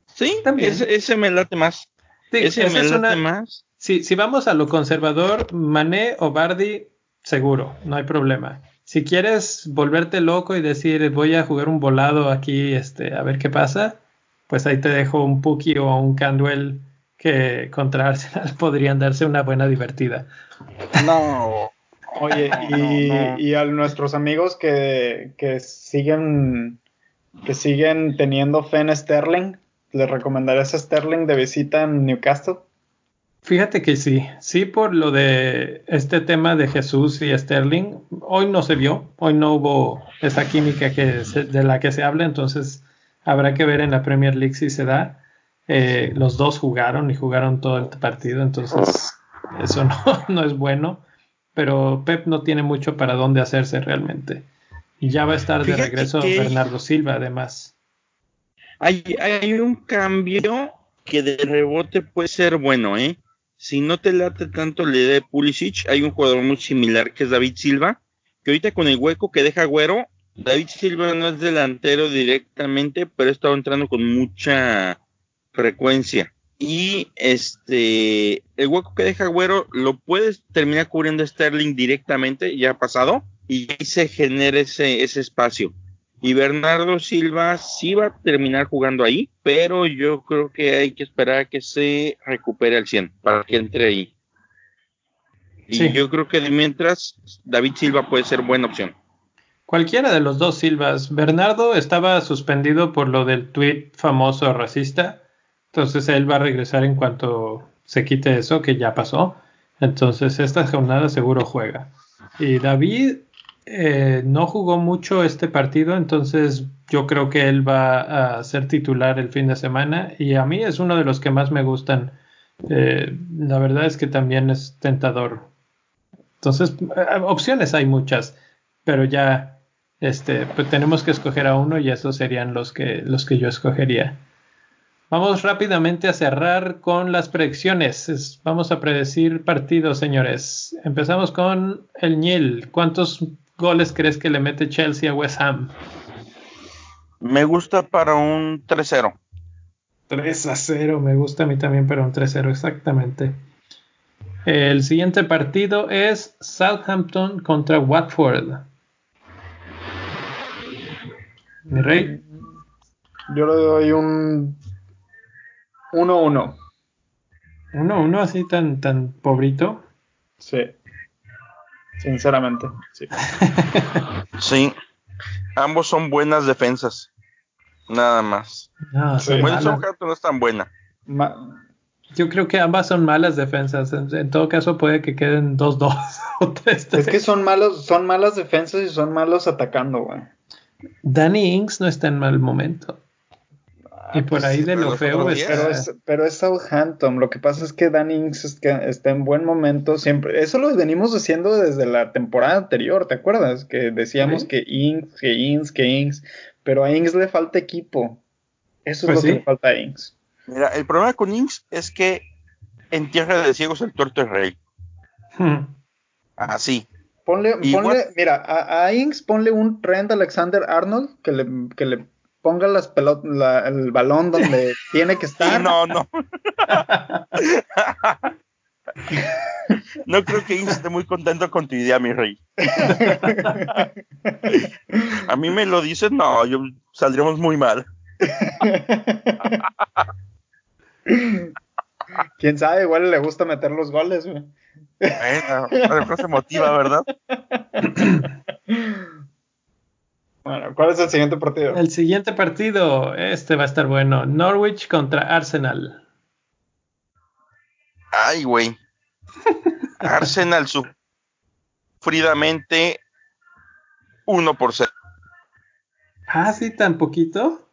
Sí, También. Ese, ese me late más. Sí, ese me es late una- más. Si, si vamos a lo conservador, Mané o Bardi, seguro, no hay problema. Si quieres volverte loco y decir voy a jugar un volado aquí, este, a ver qué pasa, pues ahí te dejo un Puki o un Candwell que contra Arsenal [laughs] podrían darse una buena divertida. No. Oye, [laughs] No, y, no. y a nuestros amigos que, que siguen que siguen teniendo fe en Sterling, ¿les recomendarías a Sterling de visita en Newcastle? Fíjate que sí, sí por lo de este tema de Jesús y Sterling, hoy no se vio, hoy no hubo esa química que se- de la que se habla, entonces habrá que ver en la Premier League si se da. Eh, los dos jugaron y jugaron todo el partido, entonces eso [laughs] no, no es bueno, pero Pep no tiene mucho para dónde hacerse realmente. Y ya va a estar de regreso Bernardo Silva además. Hay, hay un cambio que de rebote puede ser bueno, ¿eh? Si no te late tanto la idea de Pulisic, hay un jugador muy similar que es David Silva, que ahorita con el hueco que deja Güero, David Silva no es delantero directamente, pero ha estado entrando con mucha frecuencia. Y este, el hueco que deja Güero lo puedes terminar cubriendo Sterling directamente, ya ha pasado, y ahí se genera ese, ese espacio. Y Bernardo Silva sí va a terminar jugando ahí, pero yo creo que hay que esperar a que se recupere al 100 para que entre ahí. Y Sí. yo creo que de mientras David Silva puede ser buena opción. Cualquiera de los dos Silvas. Bernardo estaba suspendido por lo del tweet famoso racista. Entonces él va a regresar en cuanto se quite eso, que ya pasó. Entonces esta jornada seguro juega. Y David eh, no jugó mucho este partido, entonces yo creo que él va a ser titular el fin de semana. Y a mí es uno de los que más me gustan. Eh, la verdad es que también es tentador. Entonces, eh, opciones hay muchas, pero ya este, pues tenemos que escoger a uno y esos serían los que, los que yo escogería. Vamos rápidamente a cerrar con las predicciones. Es- vamos a predecir partidos, señores. Empezamos con el Nil. ¿Cuántos goles crees que le mete Chelsea a West Ham? Me gusta para un 3-0. 3 a 0, me gusta a mí también, pero un 3-0 exactamente. El siguiente partido es Southampton contra Watford. Mi rey, Yo le doy un 1-1. 1-1 así tan, tan pobrito. Sí. Sinceramente, sí. [laughs] Sí. Ambos son buenas defensas. Nada más. No, Sí. no es tan buena. Ma- Yo creo que ambas son malas defensas. En, en todo caso, puede que queden 2-2 [laughs] o 3 es que son malos, son malas defensas y son malos atacando, güey. Danny Ings no está en mal momento. Y por ahí de lo feo días- Pero es, pero es Southampton. Lo que pasa es que es que está en buen momento. Siempre, eso lo venimos haciendo desde la temporada anterior, ¿te acuerdas? Que decíamos Sí. que Ings, que Ings, que Ings. Pero a Ings le falta equipo. Eso es Pues lo sí. que le falta a Ings. Mira, el problema con Inks es que en tierra de ciegos el tuerto es rey. Hmm. Así. Ponle, mira, a, a Ings ponle un Trent Alexander Arnold que le, que le ponga las pelot la- el balón donde [laughs] tiene que estar. no, no. [laughs] no creo que Inks esté muy contento con tu idea, mi rey. A mí me lo dicen, no, yo saldríamos muy mal. [laughs] Quién sabe, igual le gusta meter los goles, güey. Bueno, a lo mejor se motiva, ¿verdad? Bueno, ¿cuál es el siguiente partido? El siguiente partido, este va a estar bueno. Norwich contra Arsenal. Ay, güey. Arsenal sufridamente 1 por 0. Ah, sí, tan poquito.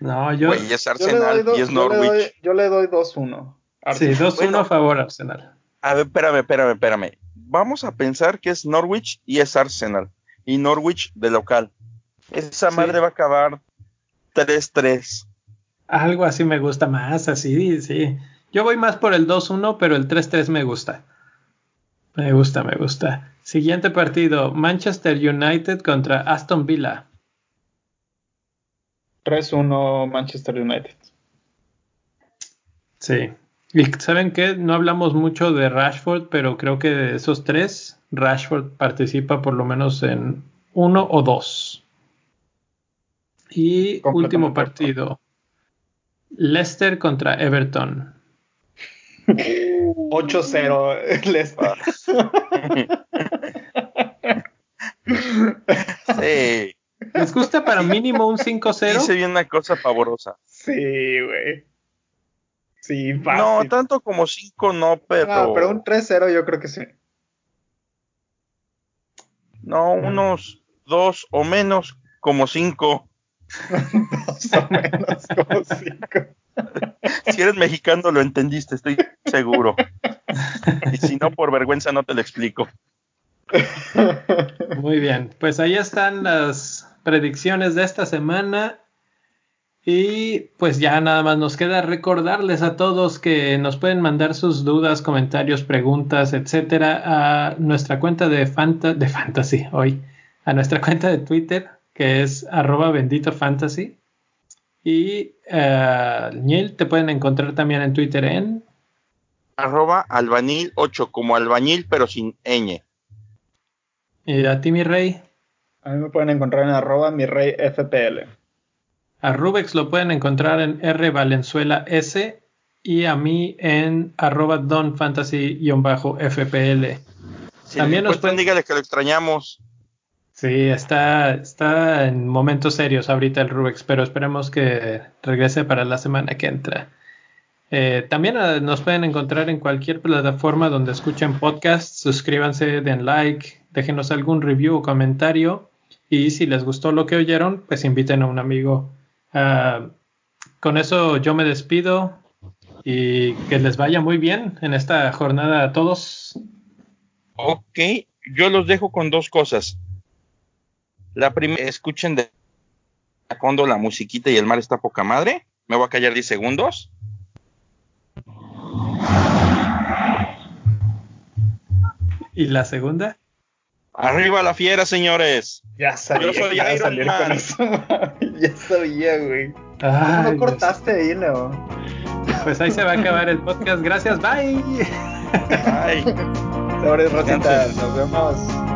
No, yo. Güey, es Yo le doy Arsenal do- y es yo le doy- Norwich. Yo le doy 2-1. Sí, 2-1 Bueno. a favor Arsenal. A ver, espérame, espérame, espérame. Vamos a pensar que es Norwich y es Arsenal. Y Norwich de local. Esa Sí. madre va a acabar 3-3. Algo así me gusta más, así, sí. Yo voy más por el 2-1, pero el 3-3 me gusta. Me gusta, me gusta. Siguiente partido, Manchester United contra Aston Villa. 3-1 Manchester United. Sí. Y saben qué, no hablamos mucho de Rashford, pero creo que de esos tres, Rashford participa por lo menos en uno o dos. Y último partido, Leicester contra Everton. 8-0 [laughs] Leicester. Sí. ¿Les gusta para mínimo un 5-0? Hice bien una cosa pavorosa. Sí, güey. Sí, fácil. No, tanto como 5 no, pero. Ah, pero un 3-0 yo creo que sí. No, unos 2 o menos como 5. Más o menos como 5. Si eres mexicano lo entendiste, estoy seguro. Y si no, por vergüenza no te lo explico. Muy bien, pues ahí están las predicciones de esta semana. Y pues ya nada más nos queda recordarles a todos que nos pueden mandar sus dudas, comentarios, preguntas, etcétera, a nuestra cuenta de, Fanta de Fantasy hoy, a nuestra cuenta de Twitter, que es arroba bendito fantasy. Y eh, Niel, te pueden encontrar también en Twitter en Arroba albañil 8, como albañil, pero sin ñ. y a ti, mi rey. A mí me pueden encontrar en arroba mi rey FPL. A Rubex lo pueden encontrar en R Valenzuela S y a mí en arroba donfantasy-fpl. Si También nos nos pueden- dígale que lo extrañamos. Sí, está, está en momentos serios ahorita el Rubex, pero esperemos que regrese para la semana que entra. Eh, también eh, nos pueden encontrar en cualquier plataforma donde escuchen podcasts. Suscríbanse, den like, déjenos algún review o comentario. Y si les gustó lo que oyeron, pues inviten a un amigo. Ah, con eso yo me despido y que les vaya muy bien en esta jornada a todos. Ok, yo los dejo con dos cosas. La primera, escuchen de fondo la musiquita y el mar está poca madre. Me voy a callar 10 segundos. Y la segunda. Arriba la fiera, señores. Ya sabía Yo soy que iba a Iron Man. con eso. [laughs] ya sabía, güey. ¿Cómo Ay, no cortaste ahí, Leo? Pues ahí se va a acabar el podcast. Gracias, bye. Ay. [laughs] Sobres, Rosita. Nos vemos.